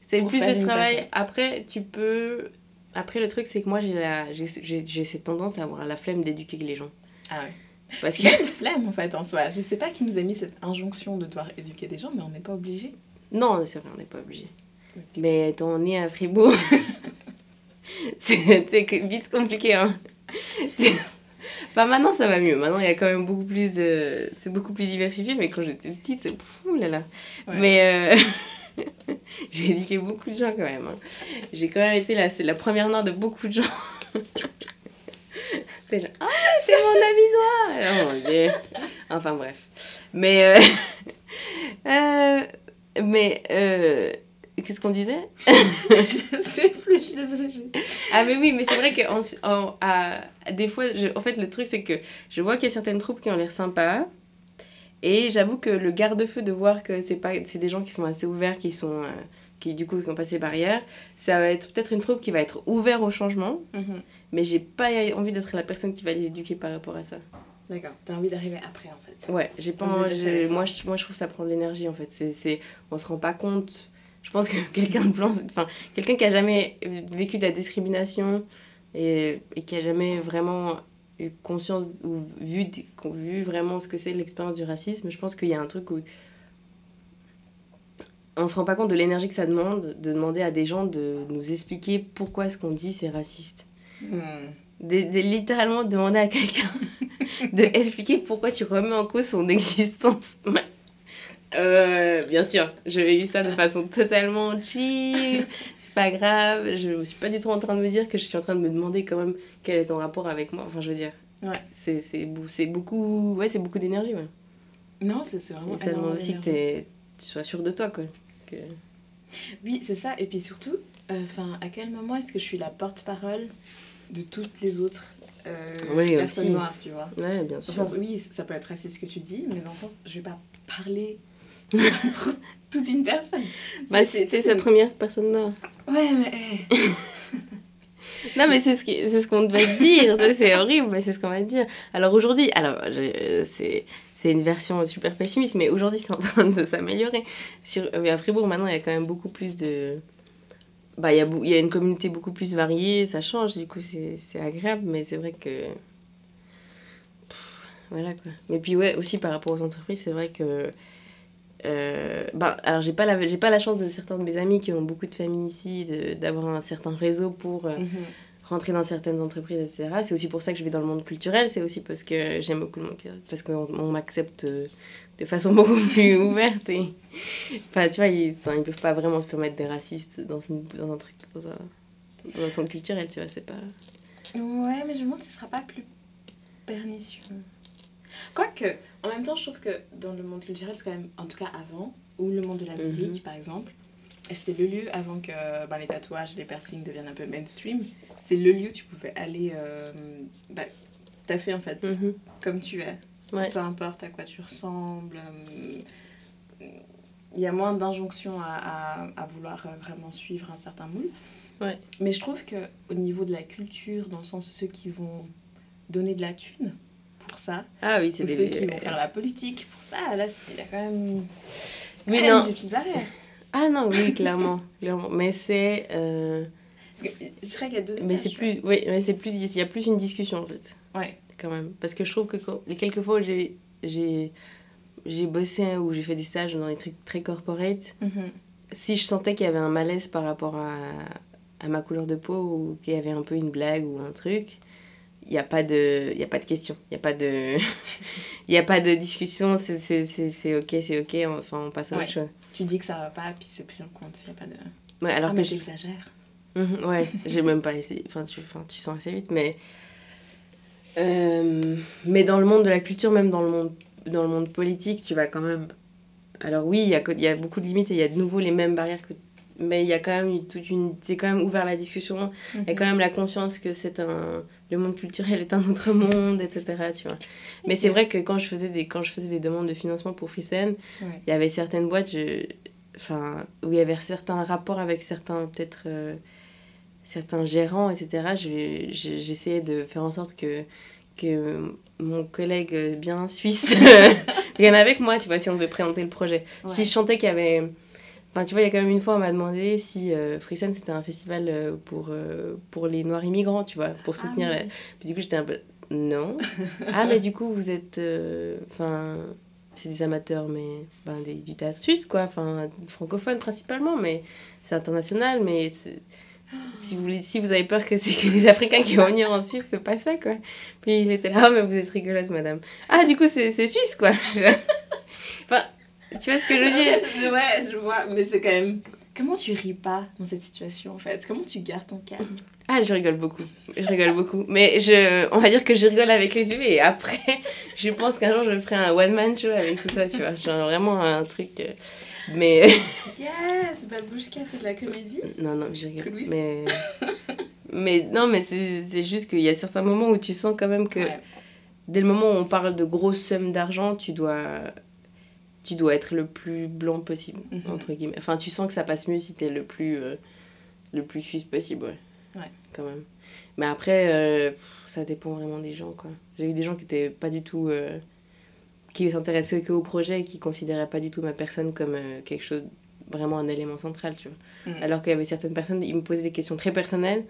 C'est plus de travail. Après, tu peux. Après, le truc, c'est que moi, j'ai la... j'ai cette tendance à avoir la flemme d'éduquer les gens. Ah ouais. Parce y a une flemme, en fait, en soi. Je sais pas qui nous a mis cette injonction de devoir éduquer des gens, mais on n'est pas obligé. Non, c'est vrai, on n'est pas obligé. Mais étant né à Fribourg, c'est vite compliqué. Hein. Enfin, maintenant, ça va mieux. Maintenant, il y a quand même beaucoup plus de. C'est beaucoup plus diversifié, mais quand j'étais petite, pff, ouh là là. Ouais. Mais euh, j'ai éduqué beaucoup de gens quand même. hein. J'ai quand même été la, c'est la première noire de beaucoup de gens. c'est genre, ah, c'est mon ami noir! Oh mon dieu! Enfin, bref. Mais. euh, euh, mais. euh, Qu'est-ce qu'on disait? je sais plus, je suis désolée. Ah mais oui, mais c'est vrai que en, en- à- des fois, je- en fait, le truc c'est que je vois qu'il y a certaines troupes qui ont l'air sympas. Et j'avoue que le garde-feu de voir que c'est pas c'est des gens qui sont assez ouverts, qui sont euh, qui du coup qui ont passé barrière, ça va être peut-être une troupe qui va être ouvert au changement, Mhm. mais j'ai pas envie d'être la personne qui va les éduquer par rapport à ça. D'accord, t'as envie d'arriver après, en fait. Ouais, j'ai pas moi je, moi je trouve que ça prend de l'énergie en fait, c'est on se rend pas compte. Je pense que quelqu'un de enfin quelqu'un qui a jamais vécu de la discrimination et, et qui a jamais vraiment conscience ou vu, vu vraiment ce que c'est l'expérience du racisme, je pense qu'il y a un truc où on se rend pas compte de l'énergie que ça demande de demander à des gens de nous expliquer pourquoi ce qu'on dit c'est raciste. Hmm. De, de littéralement demander à quelqu'un de expliquer pourquoi tu remets en cause son existence. Euh, bien sûr, j'avais eu ça de façon totalement chill, pas grave, je suis pas du tout en train de me dire que je suis en train de me demander quand même quel est ton rapport avec moi, enfin je veux dire. Ouais. C'est, c'est, beaucoup, ouais, c'est beaucoup d'énergie, ouais. Non, c'est c'est vraiment Et ça demande aussi que tu sois sûr de toi, quoi. Que... Oui, c'est ça. Et puis surtout, enfin, à quel moment est-ce que je suis la porte-parole de toutes les autres euh, Oui, personnes aussi. noires, tu vois? Ouais, bien Dans sûr. le sens, oui, ça peut être raciste ce que tu dis, mais dans le sens, je vais pas parler pour toute une personne. Bah, c'est, c'est sa première personne noire. Ouais, mais. eh, Non, mais c'est ce, c'est ce qu'on va dire, c'est horrible, mais c'est ce qu'on va dire. Alors aujourd'hui, alors c'est, une version super pessimiste, mais aujourd'hui c'est en train de s'améliorer. À Fribourg maintenant, il y a quand même beaucoup plus de. Bah, il y, a, y a une communauté beaucoup plus variée, ça change, du coup c'est, agréable, mais c'est vrai que. Voilà quoi. Mais puis ouais, aussi par rapport aux entreprises, c'est vrai que. Euh, bah, alors j'ai pas, la, j'ai pas la chance de certains de mes amis qui ont beaucoup de familles ici, de- d'avoir un certain réseau pour. euh, mhm. rentrer dans certaines entreprises, etc. C'est aussi pour ça que je vais dans le monde culturel, c'est aussi parce que j'aime beaucoup le monde parce qu'on on m'accepte euh, de façon beaucoup plus ouverte. Et... Enfin, tu vois, ils, ils peuvent pas vraiment se permettre des racistes dans, une, dans un truc, dans un, dans un centre culturel, tu vois, c'est pas... Ouais, mais je me demande si ce sera pas plus pernicieux. Quoique, en même temps, je trouve que dans le monde culturel, c'est quand même, en tout cas avant, ou le monde de la Mhm. musique, par exemple, c'était le lieu avant que ben, les tatouages et les piercings deviennent un peu mainstream. C'est le lieu où tu pouvais aller euh, bah, t'as fait en fait Mhm. comme tu es. Ouais. Peu importe à quoi tu ressembles. euh, Il y a moins d'injonctions à, à, à vouloir euh, vraiment suivre un certain moule. Ouais. Mais je trouve que au niveau de la culture, dans le sens ceux qui vont donner de la thune pour ça, Ah oui, c'est ou des... ceux qui vont faire la politique pour ça, là, il y a quand même, Oui, quand même non. des petites barrières. Ah non, oui, clairement. clairement. Mais c'est. euh, que Je crois qu'il y a deux Mais c'est plus. Oui, mais c'est plus. Il y a plus une discussion en fait. Ouais. Quand même. Parce que je trouve que quand- les quelques fois où j'ai. J'ai j'ai bossé ou j'ai fait des stages dans des trucs très corporate, Mhm. si je sentais qu'il y avait un malaise par rapport à, à ma couleur de peau ou qu'il y avait un peu une blague ou un truc, il n'y a pas de il y a pas de question, il n'y a pas de il y a pas de discussion, c'est OK, c'est OK, enfin on passe à Ouais. autre chose. Tu dis que ça va pas, puis c'est pris en compte. Il y a pas de. Ouais, alors ah, que mais je- j'exagère. Mhm, ouais, j'ai même pas essayé. Enfin, tu, enfin, tu sens assez vite, mais. Euh, mais dans le monde de la culture, même dans le monde, dans le monde politique, tu vas quand même. Alors, oui, il y a, y a beaucoup de limites et il y a de nouveau les mêmes barrières que. Mais il y a quand même eu toute une. C'est quand même ouvert la discussion. Il y a quand même la conscience que c'est un. Le monde culturel est un autre monde, etc. Tu vois. Mais c'est vrai que quand je faisais des, quand je faisais des demandes de financement pour Ouais. il y avait certaines boîtes je, enfin, où il y avait certains rapports avec certains, peut-être, euh, certains gérants, etc. Je vais- je- J'essayais de faire en sorte que, que mon collègue bien suisse vienne avec moi, tu vois, si on devait présenter le projet. Ouais. Si je sentais qu'il y avait... Enfin, tu vois, il y a quand même une fois, on m'a demandé si euh, Freecen, c'était un festival euh, pour, euh, pour les Noirs immigrants, tu vois, pour Ah soutenir... la- Puis du coup, j'étais un peu... Non. ah, mais du coup, vous êtes... euh, Enfin, c'est des amateurs, mais ben, des, du théâtre suisse, quoi. Enfin, francophone principalement, mais c'est international, mais... Si vous, si vous avez peur que c'est que des Africains qui vont venir en Suisse, c'est pas ça, quoi. Puis il était là, ah, mais vous êtes rigolote, madame. Ah, du coup, c'est c'est suisse, quoi. enfin, tu vois ce que je veux dire ouais, je vois, mais c'est quand même. Comment tu ris pas dans cette situation en fait? Comment tu gardes ton calme? Ah, je rigole beaucoup. Je rigole beaucoup. Mais je, on va dire que je rigole avec les yeux et après, je pense qu'un jour je ferai un one-man show avec tout ça, tu vois. Genre vraiment un truc. euh, Mais. Yes Babouchka fait de la comédie non, non, je rigole. Louise. Mais. Mais non, mais c'est c'est juste qu'il y a certains moments où tu sens quand même que Ouais. dès le moment où on parle de grosses sommes d'argent, tu dois. Tu dois être le plus blanc possible, Mhm. entre guillemets. Enfin, tu sens que ça passe mieux si t'es le plus. euh, le plus suisse possible, ouais. Ouais. Quand même. Mais après, euh, ça dépend vraiment des gens, quoi. J'ai eu des gens qui étaient pas du tout. euh, qui s'intéressaient que au projet et qui considéraient pas du tout ma personne comme euh, quelque chose. vraiment un élément central, tu vois. Mhm. Alors qu'il y avait certaines personnes, ils me posaient des questions très personnelles.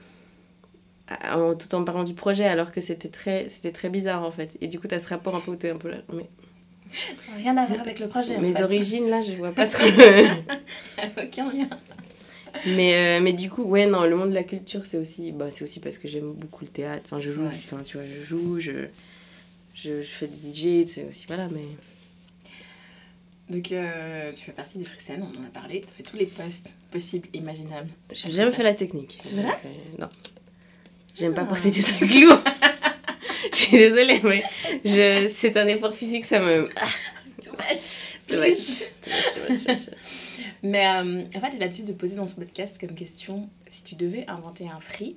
en- tout en parlant du projet alors que c'était très c'était très bizarre en fait et du coup t'as ce rapport un peu où t'es un peu là mais rien à voir avec le projet. en mes fait. origines là je vois pas trop Aucun lien. mais euh, mais du coup ouais non le monde de la culture c'est aussi bah c'est aussi parce que j'aime beaucoup le théâtre enfin je joue Ouais. enfin tu vois je joue je je, je fais du DJ c'est aussi voilà mais Donc, euh, tu fais partie des Frissènes, on en a parlé. Tu as fait tous les postes possibles et imaginables. j'ai jamais fait la technique vrai? Fait- non j'aime pas Ah. porter des trucs lourds je suis désolée mais je c'est un effort physique ça me Too much. Too much. Too much, too. Mais euh, en fait, j'ai l'habitude de poser dans ce podcast comme question si tu devais inventer un free,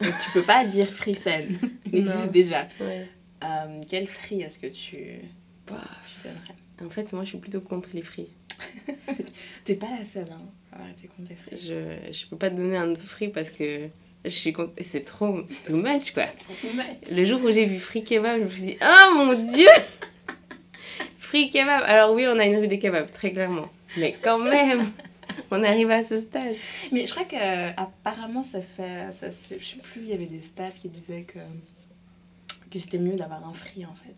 tu peux pas dire free scène, il existe déjà. Ouais. Euh, quel free est-ce que tu, Bah, tu donnerais? En fait, moi, je suis plutôt contre les free. T'es pas la seule, hein. à arrêter contre les free. Je, je peux pas te donner un free parce que je suis. C'est trop... C'est too much, quoi. C'est too much. Le jour où j'ai vu free kebab, je me suis dit, oh mon dieu Free kebab Alors oui, on a une rue des kebabs, très clairement. Mais quand même, on arrive à ce stade. Mais je crois que euh, apparemment ça fait, ça, je sais plus, il y avait des stats qui disaient que, que c'était mieux d'avoir un free en fait.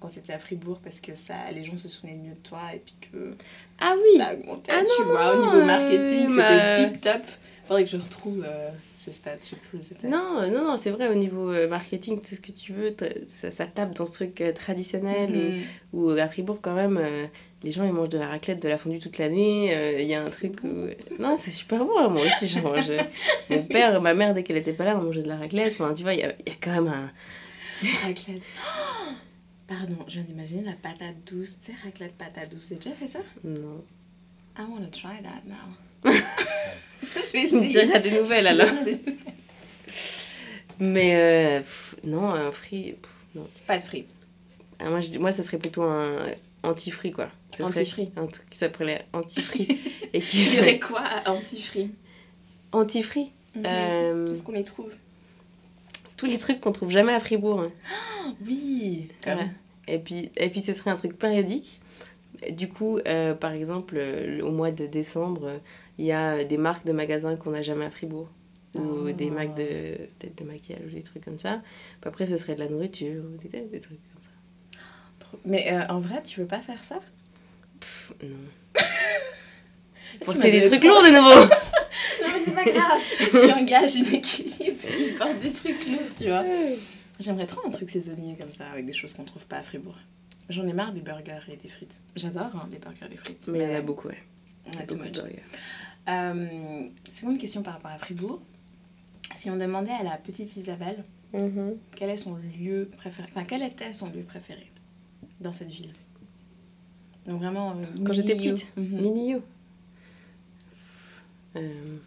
Quand c'était à Fribourg parce que ça, les gens se souvenaient mieux de toi et puis que Ah oui ça augmentait, Ah tu non, vois, au niveau euh, marketing, c'était bah- tip top. Faudrait que je retrouve euh, ces stats, je sais plus où c'était. Non, non, non, c'est vrai, au niveau euh, marketing, tout ce que tu veux, ça, ça tape dans ce truc euh, traditionnel. Ou à Fribourg, quand même, euh, les gens ils mangent de la raclette, de la fondue toute l'année. euh, Il y a un truc où. Non, c'est super bon, hein, moi aussi j'en mange. Mon père, ma mère, dès qu'elle était pas là, on mangeait de la raclette. Enfin, tu vois, il y a, il y a quand même un. Raclette. Oh Pardon, je viens d'imaginer la patate douce. Tu sais, raclette patate douce, j'ai déjà fait ça? Non. I wanna try that now. je vais Tu me essayer. diras des nouvelles alors. Essayer. Mais euh, pff, non, un free. pff, non. Pas de frites. Ah, moi, je, moi, ça serait plutôt un anti-free, quoi. Ça Anti-free. Un truc qui s'appelait anti-free. et qui Tu serait. dirais quoi anti-free Anti-free Euh, Qu'est-ce qu'on y trouve? Tous les trucs qu'on trouve jamais à Fribourg. hein. Oui, comme Voilà. Et puis, et puis ce serait un truc périodique Du coup, euh, par exemple, euh, au mois de décembre, il y a des marques de magasins qu'on n'a jamais à Fribourg. Ou Ah. des marques de, peut-être de maquillage ou des trucs comme ça. Puis après, ce serait de la nourriture ou des, des trucs comme ça. Mais euh, en vrai, tu veux pas faire ça? Pff, non. Tu Porter des trucs lourds de nouveau Non, mais c'est pas grave. tu engages une équipe ils portent des trucs lourds, tu vois. J'aimerais trop un truc saisonnier comme ça, avec des choses qu'on trouve pas à Fribourg. J'en ai marre des burgers et des frites. J'adore hein, les burgers et les frites. Mais il y en a beaucoup, ouais. Ouais, beaucoup too much. de burgers. Euh, seconde question par rapport à Fribourg. Si on demandait à la petite Isabelle Mhm. quel est son lieu préféré, enfin quel était son lieu préféré dans cette ville? Donc vraiment. euh, Quand j'étais petite Mhm. Mini You. Euh,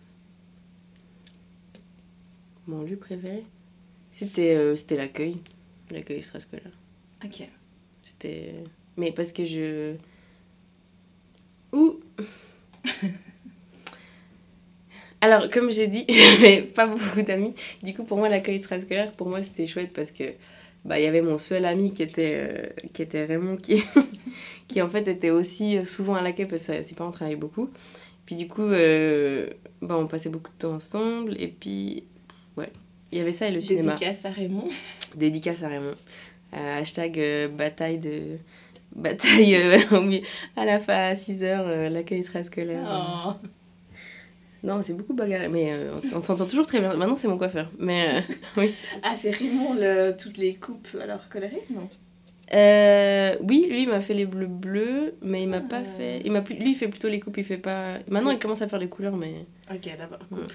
Mon lieu préféré? C'était euh, c'était l'accueil. L'accueil extrascolaire. Ok. C'était. Mais parce que je. Ouh Alors, comme j'ai dit, j'avais pas beaucoup d'amis. Du coup, pour moi, l'accueil extrascolaire, pour moi, c'était chouette parce que bah, il y avait mon seul ami qui était, euh, qui était Raymond, qui, qui en fait était aussi euh, souvent à l'accueil parce que ses parents travaillaient beaucoup. Puis du coup, euh, bah, on passait beaucoup de temps ensemble. Et puis, ouais, il y avait ça et le cinéma. Dédicace à Raymond. Dédicace à Raymond. Euh, hashtag euh, bataille de. Bataille euh, à la fin à 6h, l'accueil sera scolaire. Oh. Non, c'est beaucoup bagarré, mais euh, on s'entend toujours très bien. Maintenant, c'est mon coiffeur. Mais euh, Ah, c'est Raymond, le, toutes les coupes alors colorées? Non. euh, oui, lui, il m'a fait les bleus bleus, mais il m'a pas Ah. fait. Il m'a plus... Lui, il fait plutôt les coupes, il fait pas. Maintenant, il commence à faire les couleurs, mais. Ok, d'abord, coupe.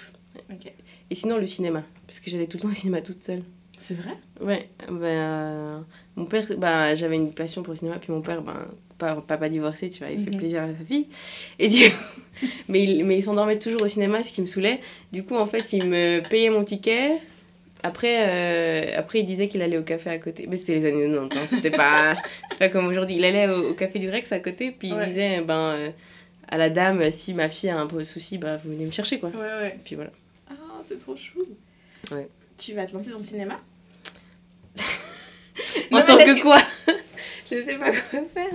Ok. Et sinon, le cinéma, parce que j'allais tout le temps au cinéma toute seule. C'est vrai? Ouais, ben, mon père, ben, j'avais une passion pour le cinéma, puis mon père, ben, papa divorcé, tu vois, il fait Mhm. plaisir à sa fille. Et du coup, mais il, mais il s'endormait toujours au cinéma, ce qui me saoulait. Du coup, en fait, il me payait mon ticket. Après, euh, après il disait qu'il allait au café à côté. Mais c'était les années 90, hein, c'était pas, c'est pas comme aujourd'hui. Il allait au, au café du Rex à côté, puis Ouais. il disait, ben, euh, à la dame, si ma fille a un peu de souci, bah, vous venez me chercher, quoi. Ouais, ouais. Puis voilà. Ah, c'est trop chou. Ouais. Tu vas te lancer dans le cinéma? En tant que quoi? Je sais pas quoi faire.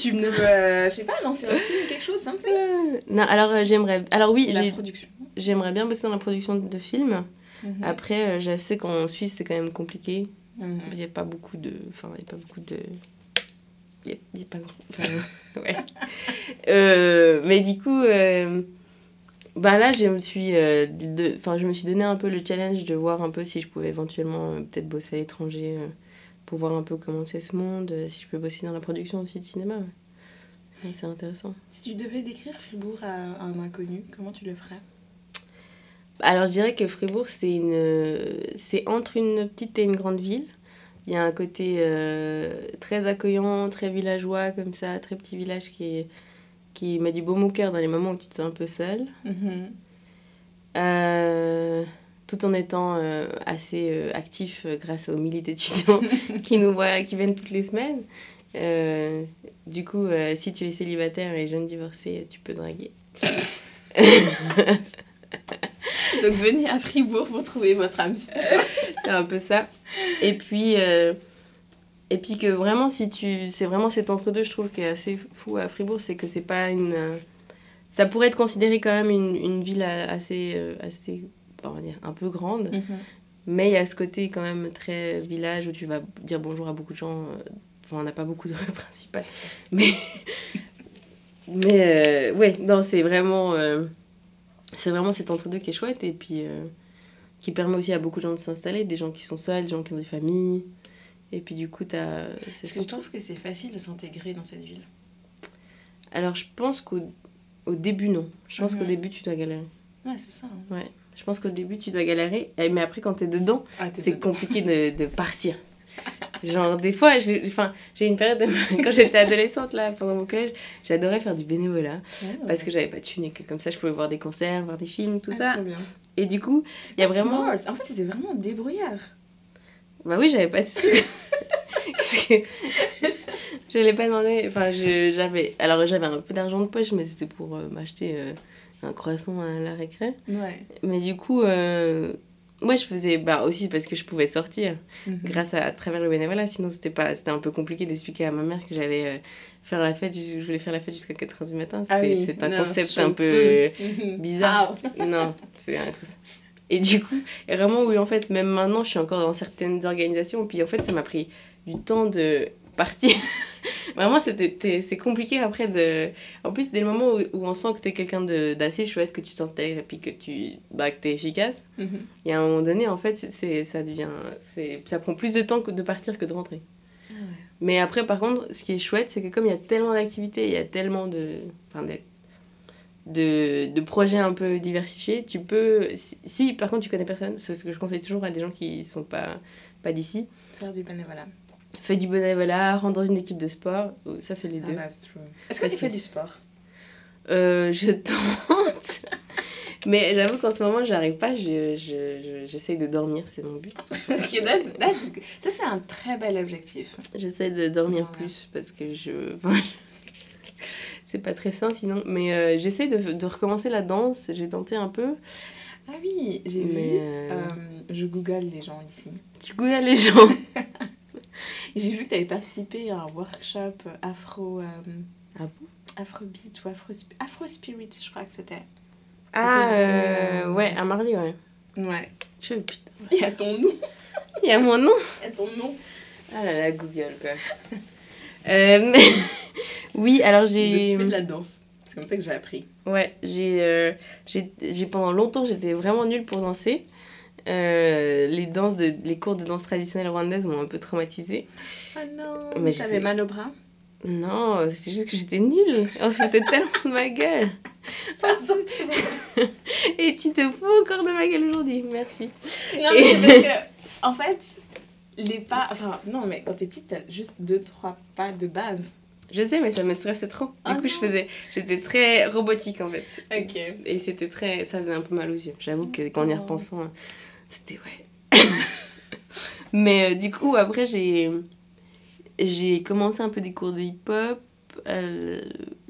Tu peux, euh, je sais pas, lancer un film, quelque chose, un peu Non, alors euh, j'aimerais. Alors oui, La production. j'aimerais bien bosser dans la production de films. Mhm. Après, euh, je sais qu'en Suisse, c'est quand même compliqué. Mhm. Il n'y a pas beaucoup de. Enfin, il n'y a pas beaucoup de. Il n'y a, pas grand. Enfin, ouais. Euh, mais du coup, bah là, je me suis. de- Enfin, je me suis donné un peu le challenge de voir un peu si je pouvais éventuellement peut-être bosser à l'étranger pour voir un peu comment c'est ce monde, euh, si je peux bosser dans la production aussi de cinéma. ouais. C'est intéressant. Si tu devais décrire Fribourg à un inconnu, comment tu le ferais? Alors je dirais que Fribourg, c'est une, c'est entre une petite et une grande ville. Il y a un côté euh, très accueillant, très villageois comme ça, très petit village qui, qui met du baume au cœur dans les moments où tu te sens un peu seul. Euh, tout en étant euh, assez euh, actif euh, grâce aux milliers d'étudiants qui nous voient, qui viennent toutes les semaines. Du coup, si tu es célibataire et jeune divorcé, tu peux draguer. Donc venez à Fribourg pour trouver votre âme sœur. c'est un peu ça. Et puis, et puis que vraiment, si tu, c'est vraiment cet entre-deux, je trouve, qui est assez fou à Fribourg, c'est que c'est pas une. ça pourrait être considéré quand même une, une ville assez, assez, on va dire, un peu grande, mais il y a ce côté quand même très village où tu vas dire bonjour à beaucoup de gens. euh, Enfin, on n'a pas beaucoup de rues principales, mais. mais euh, ouais, non, c'est vraiment. euh, c'est vraiment cet entre-deux qui est chouette et puis. euh, qui permet aussi à beaucoup de gens de s'installer, des gens qui sont seuls, des gens qui ont des familles. Et puis du coup, t'as... c'est Est-ce que tu trouves que c'est facile de s'intégrer dans cette ville Alors je pense qu'au au début, non. Je pense Mhm. qu'au début, tu dois galérer. Ouais, c'est ça. hein. Ouais. Je pense qu'au début, tu dois galérer. Eh, Mais après, quand t'es dedans, Ah, c'est compliqué de, de partir. Genre, des fois, j'ai enfin, une période, de- quand j'étais adolescente, là, pendant mon collège, j'adorais faire du bénévolat. Ouais. Parce que j'avais pas de thunes et que comme ça, je pouvais voir des concerts, voir des films, tout Ah, ça. trop bien. Et du coup, il y a Ah, vraiment... smart. En fait, c'était vraiment débrouillard. Bah oui, j'avais pas de sous. Parce que je l'ai pas demandé. Enfin, j'avais. Alors, j'avais un peu d'argent de poche, mais c'était pour euh, m'acheter euh, un croissant à la récré. Ouais. Mais du coup, euh, Moi, je faisais bah, aussi parce que je pouvais sortir Mhm. grâce à, à travers le bénévolat. Sinon, c'était pas c'était un peu compliqué d'expliquer à ma mère que j'allais euh, faire la fête. Je voulais faire la fête jusqu'à 4h du matin. Ah C'est oui, c'est un non, concept un peu euh, Mhm. bizarre. Ah. non, c'est un concept. Et du coup, et vraiment, oui, en fait, même maintenant, je suis encore dans certaines organisations. Puis en fait, ça m'a pris du temps de partir. Vraiment, c'était, c'est compliqué après de. En plus, dès le moment où, où on sent que t'es quelqu'un de- d'assez chouette, que tu t'intègres et puis que tu bah, que t'es efficace, Mhm. il y a un moment donné, en fait, c'est- c'est, ça devient. C'est, ça prend plus de temps que de partir que de rentrer. Ah ouais. Mais après, par contre, ce qui est chouette, c'est que comme il y a tellement d'activités, il y a tellement de. Enfin, de, de, de projets un peu diversifiés, tu peux. Si, si, par contre tu connais personne, c'est ce que je conseille toujours à des gens qui sont pas, pas d'ici, Faire du bénévolat. Fais du bénévolat, rentre dans une équipe de sport, ou- ça c'est les Ah, deux. that's true. Est-ce que tu fais que- du sport Euh, je tente. Mais j'avoue qu'en ce moment, j'arrive pas, je, je, je- j'essaye de dormir, c'est mon but. That's- that's. Ça, c'est un très bel objectif. J'essaie de dormir Ouais. plus parce que je. enfin, c'est pas très sain sinon. Mais euh, j'essaie de, de recommencer la danse, j'ai tenté un peu. Ah oui, j'ai vu. euh, euh, je google les gens ici. Tu goûtes les gens. J'ai vu que tu avais participé à un workshop afro. euh, Ah bon? Afrobeat ou afro, afro Spirit, je crois que c'était. Ah, euh, euh, ouais, à Marly, ouais. Ouais. Je, putain. Il y a ton nom. Il y a mon nom. Il y a ton nom. Ah là là, Google, quoi. Euh, mais- oui, alors j'ai. Tu fais de la danse. C'est comme ça que j'ai appris. Ouais, j'ai, euh, j'ai, j'ai- pendant longtemps j'étais vraiment nulle pour danser. Euh, les danses de, les cours de danse traditionnelle rwandaise m'ont un peu traumatisée. Ah non, je t'avais sais. mal au bras Non, c'est juste que j'étais nulle. On se foutait tellement de ma gueule. Et tu te fous encore de ma gueule aujourd'hui. Merci. Non, mais c'est parce que, en fait, les pas. Enfin, non, mais quand t'es petite, t'as juste deux, trois pas de base. Je sais, mais ça me stressait trop. Du Ah coup, je non. faisais, j'étais très robotique en fait. Ok. Et c'était très, ça faisait un peu mal aux yeux. J'avoue que qu'en y Oh. repensant, c'était ouais. mais euh, du coup, après, j'ai, j'ai commencé un peu des cours de hip-hop. euh,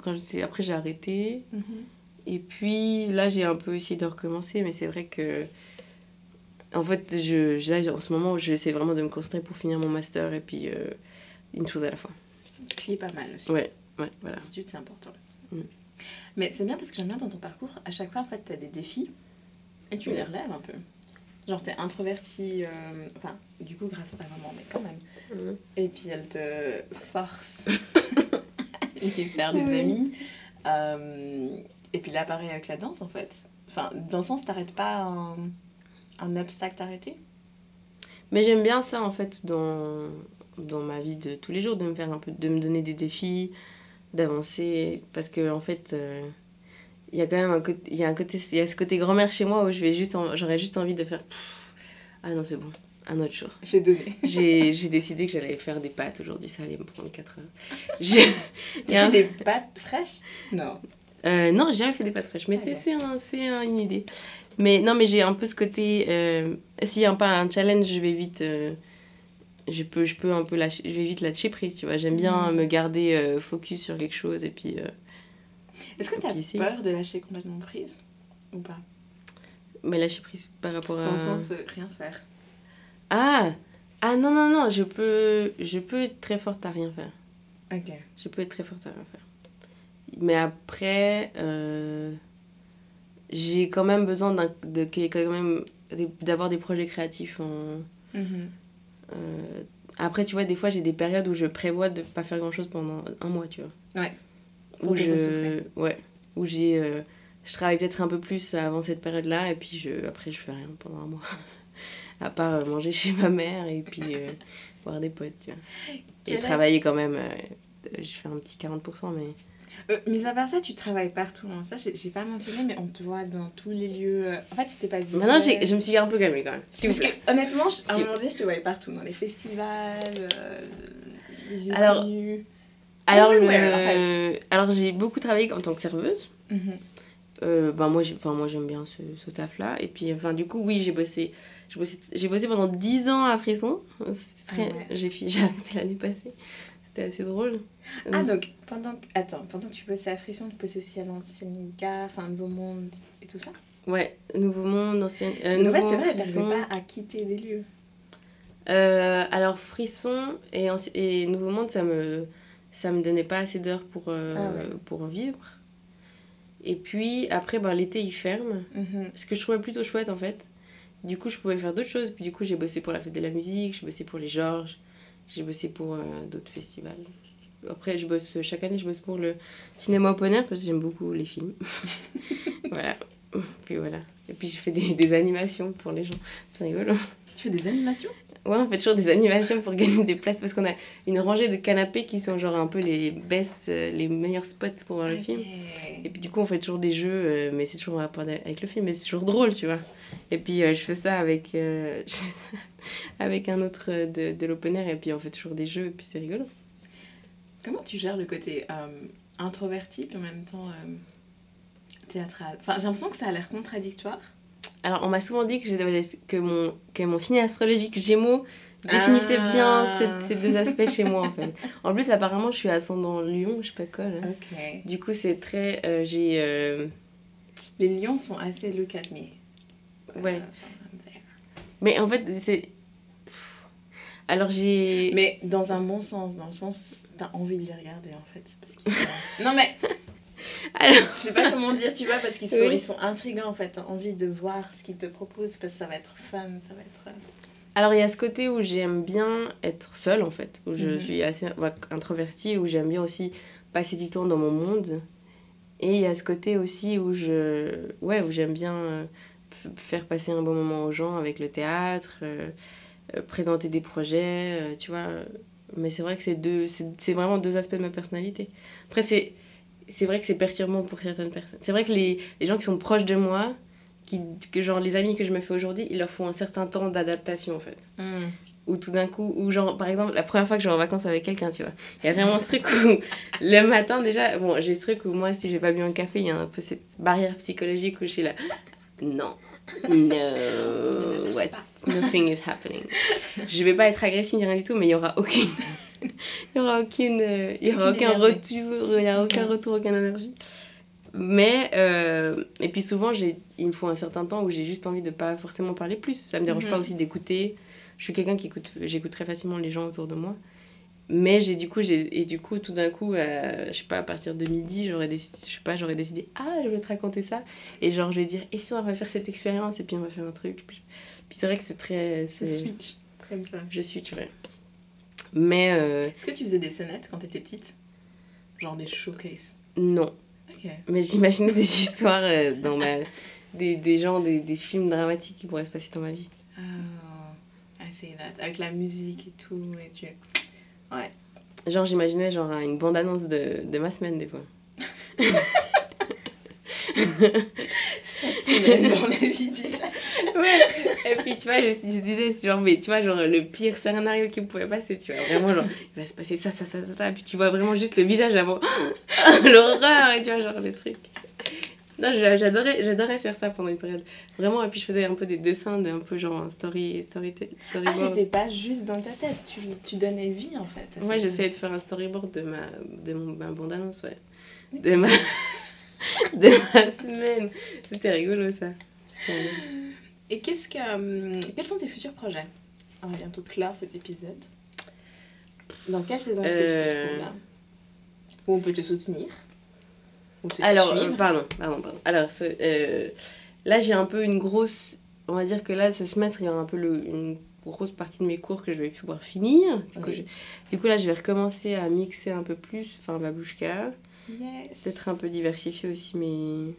quand j'étais- après, j'ai arrêté. Mhm. Et puis là, j'ai un peu essayé de recommencer, mais c'est vrai que. En fait, je, je- là, en ce moment, j'essaie vraiment de me concentrer pour finir mon master et puis euh, une chose à la fois. Ce qui est pas mal aussi. Ouais, ouais, voilà. C'est important. Mm. Mais c'est bien parce que j'aime bien dans ton parcours, à chaque fois, en fait, t'as des défis et tu les relèves un peu. Genre, t'es introvertie, euh, enfin, du coup, grâce à ta maman, mais quand même. Mhm. Et puis, elle te force à aller faire des Oui. amis. Euh, et puis là, pareil avec la danse, en fait. Enfin, dans le sens, t'arrêtes pas un, un obstacle t'arrêter. Mais j'aime bien ça en fait dans, dans ma vie de tous les jours, de me faire un peu, de me donner des défis, d'avancer, parce que en fait, euh, il y a quand même un côté, il y a un côté, il y a ce côté grand-mère chez moi où je vais juste, en- j'aurais juste envie de faire, ah non c'est bon, un autre jour. J'ai donné. J'ai, j'ai décidé que j'allais faire des pâtes aujourd'hui, ça allait me prendre 4 heures. J'ai- un- des pâtes fraîches? Non. Euh, non, j'ai jamais fait des pâtes fraîches, mais c'est, Ok. c'est, un- c'est un- une idée. Mais non, mais j'ai un peu ce côté. Euh, S'il y a un, pas un challenge, je vais vite. euh, je, peux, je peux un peu lâcher. Je vais vite lâcher prise, tu vois. J'aime bien Mhm. me garder euh, focus sur quelque chose et puis. Est-ce que puis essayer. peur de lâcher complètement prise Ou pas? Mais lâcher prise par rapport à. Dans le sens, euh, rien faire. Ah Ah non, non, non, je peux, je peux être très forte à rien faire. Ok. Je peux être très forte à rien faire. Mais après, euh, j'ai quand même besoin de, quand même, d'avoir des projets créatifs en. Mhm. Euh, après, tu vois, des fois, j'ai des périodes où je prévois de pas faire grand-chose pendant un mois, tu vois. Ouais. Où je... Ouais. Où j'ai... euh, Je travaille peut-être un peu plus avant cette période-là, et puis je... après, je fais rien pendant un mois. à part euh, manger chez ma mère, et puis euh, voir des potes, tu vois. Quel Et travailler quand même. euh, je fais un petit 40%, mais... Euh, mais à part ça, tu travailles partout. hein. Ça, j'ai pas mentionné, mais on te voit dans tous les lieux. En fait, c'était pas. Maintenant, je me suis un peu calmée, quand même. Parce que, honnêtement, je- à un Si- moment donné, je te voyais partout. Dans les festivals, euh, les Alors-. Alors, le- j'ai beaucoup travaillé en tant que serveuse. Euh, ben moi, j'ai- enfin, moi j'aime bien ce, ce taf-là. Et puis, enfin, du coup, oui, j'ai bossé, j'ai bossé, j'ai bossé pendant 10 ans à Frisson. Très- Ah ouais. J'ai fi- arrêté l'année passée. C'était assez drôle. Ah, donc, pendant que... Attends, pendant que tu bossais à Frisson, tu bossais aussi à l'ancienne gare, enfin, Nouveau Monde et tout ça? Ouais, Nouveau Monde, ancienne. euh, en fait, c'est vrai, elle n'arrivait pas à quitter des lieux. Euh, alors, Frisson et Nouveau Monde, ça me, ça me donnait pas assez d'heures pour, euh, Ah ouais. pour vivre. Et puis, après, ben, l'été, il ferme. Mhm. Ce que je trouvais plutôt chouette, en fait. Du coup, je pouvais faire d'autres choses. Puis, du coup, j'ai bossé pour la fête de la musique, j'ai bossé pour les Georges, j'ai bossé pour euh, d'autres festivals. Après, je bosse, chaque année, je bosse pour le cinéma open air parce que j'aime beaucoup les films. voilà. Puis voilà. Et puis, je fais des, des animations pour les gens. C'est rigolo. Tu fais des animations? Ouais, on fait toujours des animations pour gagner des places parce qu'on a une rangée de canapés qui sont genre un peu les best, euh, les meilleurs spots pour voir le film. Et puis du coup, on fait toujours des jeux, euh, mais c'est toujours en rapport avec le film, mais c'est toujours drôle, tu vois. Et puis euh, je fais ça avec, euh, je fais ça avec un autre de, de l'open air, et puis on fait toujours des jeux, et puis c'est rigolo. Comment tu gères le côté euh, introverti puis en même temps théâtral? Enfin, j'ai l'impression que ça a l'air contradictoire. Alors, on m'a souvent dit que, que, mon, que mon signe astrologique Gémeaux définissait Ah. bien ces, ces deux aspects chez moi, en fait. En plus, apparemment, je suis ascendant Lion, je sais pas quoi, là. Du coup, c'est très. euh, j'ai. euh, Les lions sont assez look at me. Ouais. Mais en fait, c'est. Alors, j'ai. Mais dans un bon sens, dans le sens, t'as envie de les regarder en fait. Parce non mais, Alors, je sais pas comment dire, tu vois, parce qu'ils sont, Oui. ils sont intrigants en fait. T'as envie de voir ce qu'ils te proposent parce que ça va être fun, ça va être. euh, Alors, il y a ce côté où j'aime bien être seule, en fait, où je Mhm. suis assez introvertie, où j'aime bien aussi passer du temps dans mon monde. Et il y a ce côté aussi où je. Ouais, où j'aime bien euh, faire passer un bon moment aux gens avec le théâtre, euh, euh, présenter des projets, euh, tu vois. Mais c'est vrai que c'est deux. C'est vraiment deux aspects de ma personnalité. Après, c'est. C'est vrai que c'est perturbant pour certaines personnes. C'est vrai que les, les gens qui sont proches de moi, qui, que genre les amis que je me fais aujourd'hui, il leur faut un certain temps d'adaptation en fait. Ou tout d'un coup, ou genre par exemple la première fois que je vais en vacances avec quelqu'un, tu vois. Il y a vraiment ce truc où le matin déjà, bon j'ai ce truc où moi si j'ai pas bu un café, il y a un peu cette barrière psychologique où je suis là, non, no, what, nothing is happening. Je vais pas être agressive ni rien du tout, mais il y aura aucune, il y aura aucune, euh, il y aura Aucune aucun retour, il y aura aucun retour, aucune énergie. Mais, euh, et puis souvent, il me faut un certain temps où j'ai juste envie de pas forcément parler plus. Ça me dérange Mhm. pas aussi d'écouter. Je suis quelqu'un qui écoute, j'écoute très facilement les gens autour de moi. Mais j'ai du coup, j'ai, et du coup, tout d'un coup, euh, je sais pas, à partir de midi, j'aurais décidé, je sais pas, j'aurais décidé, ah, je vais te raconter ça. Et genre, je vais dire, et si on va faire cette expérience, et puis on va faire un truc. Puis, puis c'est vrai que c'est très. C'est switch, comme ça. je tu vois. Mais euh, Est-ce que tu faisais des scénettes quand t'étais petite? Genre des showcases? Non. Ok. Mais j'imaginais des histoires euh, dans ma. Des, des gens, des, des films dramatiques qui pourraient se passer dans ma vie. Oh, I see that. Avec la musique et tout, et tu. Ouais. Genre, j'imaginais genre une bande-annonce de, de ma semaine, des fois. Cette semaine dans la vie d'Isa. Ouais. Et puis, tu vois, je, je disais, genre, mais tu vois, genre, le pire scénario qui pouvait passer, tu vois. Vraiment, genre, il va se passer ça, ça, ça, ça, ça. Et puis, tu vois vraiment juste le visage avant. L'horreur, et tu vois, genre, le truc. Non, j'a- j'adorais, j'adorais faire ça pendant une période. Vraiment, et puis je faisais un peu des dessins, de, un peu genre un story, story, Ah, storyboard. c'était pas juste dans ta tête, tu, tu donnais vie en fait. Ouais, j'essayais de faire un storyboard de ma, de mon, ma bande-annonce, ouais. De ma, de ma semaine. C'était rigolo, ça. Et qu'est-ce que. hum, quels sont tes futurs projets? On va bientôt clore cet épisode. Dans quelle saison est-ce que tu te Euh. trouves là? Où on peut te soutenir? Ou te Alors, euh, suivre? pardon, pardon, pardon. Alors, ce, euh, là, j'ai un peu une grosse. On va dire que là, ce semestre, il y aura un peu le- une grosse partie de mes cours que je vais pouvoir finir. Du coup, Oui. je- du coup, là, je vais recommencer à mixer un peu plus, enfin, Babouchka. Yes. Peut-être un peu diversifier aussi mes.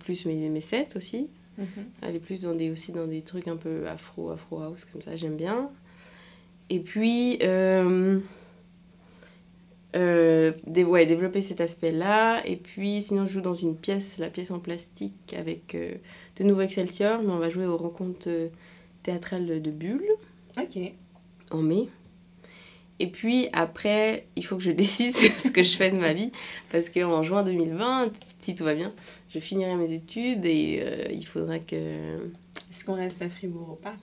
Plus mes, mes sets aussi. Mhm. aller plus dans des aussi dans des trucs un peu afro afro house comme ça j'aime bien et puis euh, euh, ouais, développer cet aspect là et puis sinon je joue dans une pièce la pièce en plastique avec euh, de nouveau Excelsior mais on va jouer aux rencontres théâtrales de Bulle Ok. en mai et puis après, il faut que je décide ce que je fais de ma vie. Parce qu'en juin 2020, si tout va bien, je finirai mes études et euh, il faudra que. Est-ce qu'on reste à Fribourg ou pas?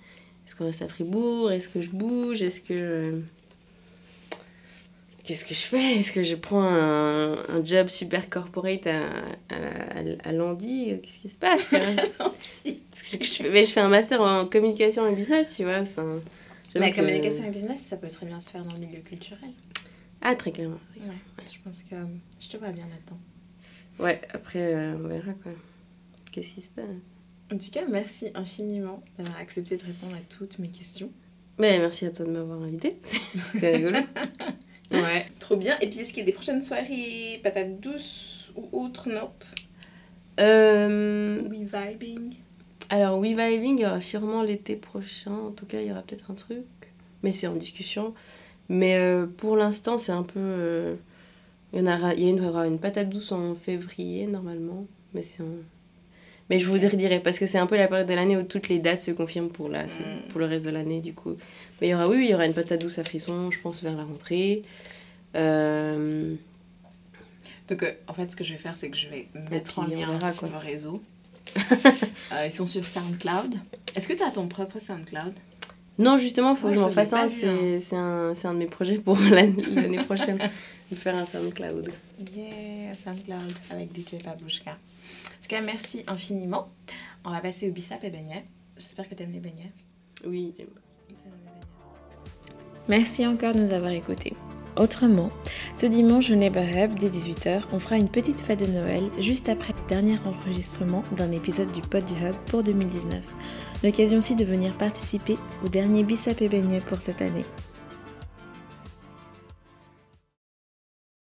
Est-ce qu'on reste à Fribourg? Est-ce que je bouge? Est-ce que. qu'est-ce que je fais? Est-ce que je prends un, un job super corporate à, à, à, à Landy? Qu'est-ce qui se passe? Tu vois? Est-ce que je, mais je fais un master en communication et business, tu vois. j'avoue que- communication et business, ça peut très bien se faire dans le milieu culturel. Ah, très clairement. Ouais, je pense que je te vois bien là-dedans. Ouais, après, euh, on verra quoi. Qu'est-ce qui se passe? En tout cas, merci infiniment d'avoir accepté de répondre à toutes mes questions. Mais merci à toi de m'avoir invité. C'était rigolo. Ouais. Trop bien. Et puis, est-ce qu'il y a des prochaines soirées patates douces ou autres? Nope. Euh, We vibing. alors, We Vibing, il y aura sûrement l'été prochain. En tout cas, il y aura peut-être un truc. Mais c'est en discussion. Mais euh, pour l'instant, c'est un peu. euh, il y, en aura, il y aura une patate douce en février, normalement. Mais c'est en- Mais je vous redirai parce que c'est un peu la période de l'année où toutes les dates se confirment pour, la, Mm. pour le reste de l'année, du coup. Mais il y aura, oui, il y aura une patate douce à frisson, je pense, vers la rentrée. Euh, Donc, euh, en fait, ce que je vais faire, c'est que je vais mettre en lien verra, quoi. vos réseaux. Euh, ils sont sur SoundCloud. Est-ce que tu as ton propre SoundCloud? Non, justement, il faut Ouais, que je m'en fasse pas un. C'est un, un de mes projets pour l'année prochaine. de faire un SoundCloud. Yeah, SoundCloud avec DJ Babouchka. En tout cas, merci infiniment. On va passer au bissap et beignets. J'espère que tu aimes les beignets. Oui, j'aime Merci encore de nous avoir écoutés. Autrement, ce dimanche au Neighborhood dès 18h, on fera une petite fête de Noël juste après le dernier enregistrement d'un épisode du Pod du Hub pour 2019. L'occasion aussi de venir participer au dernier Bissap et Beignet pour cette année.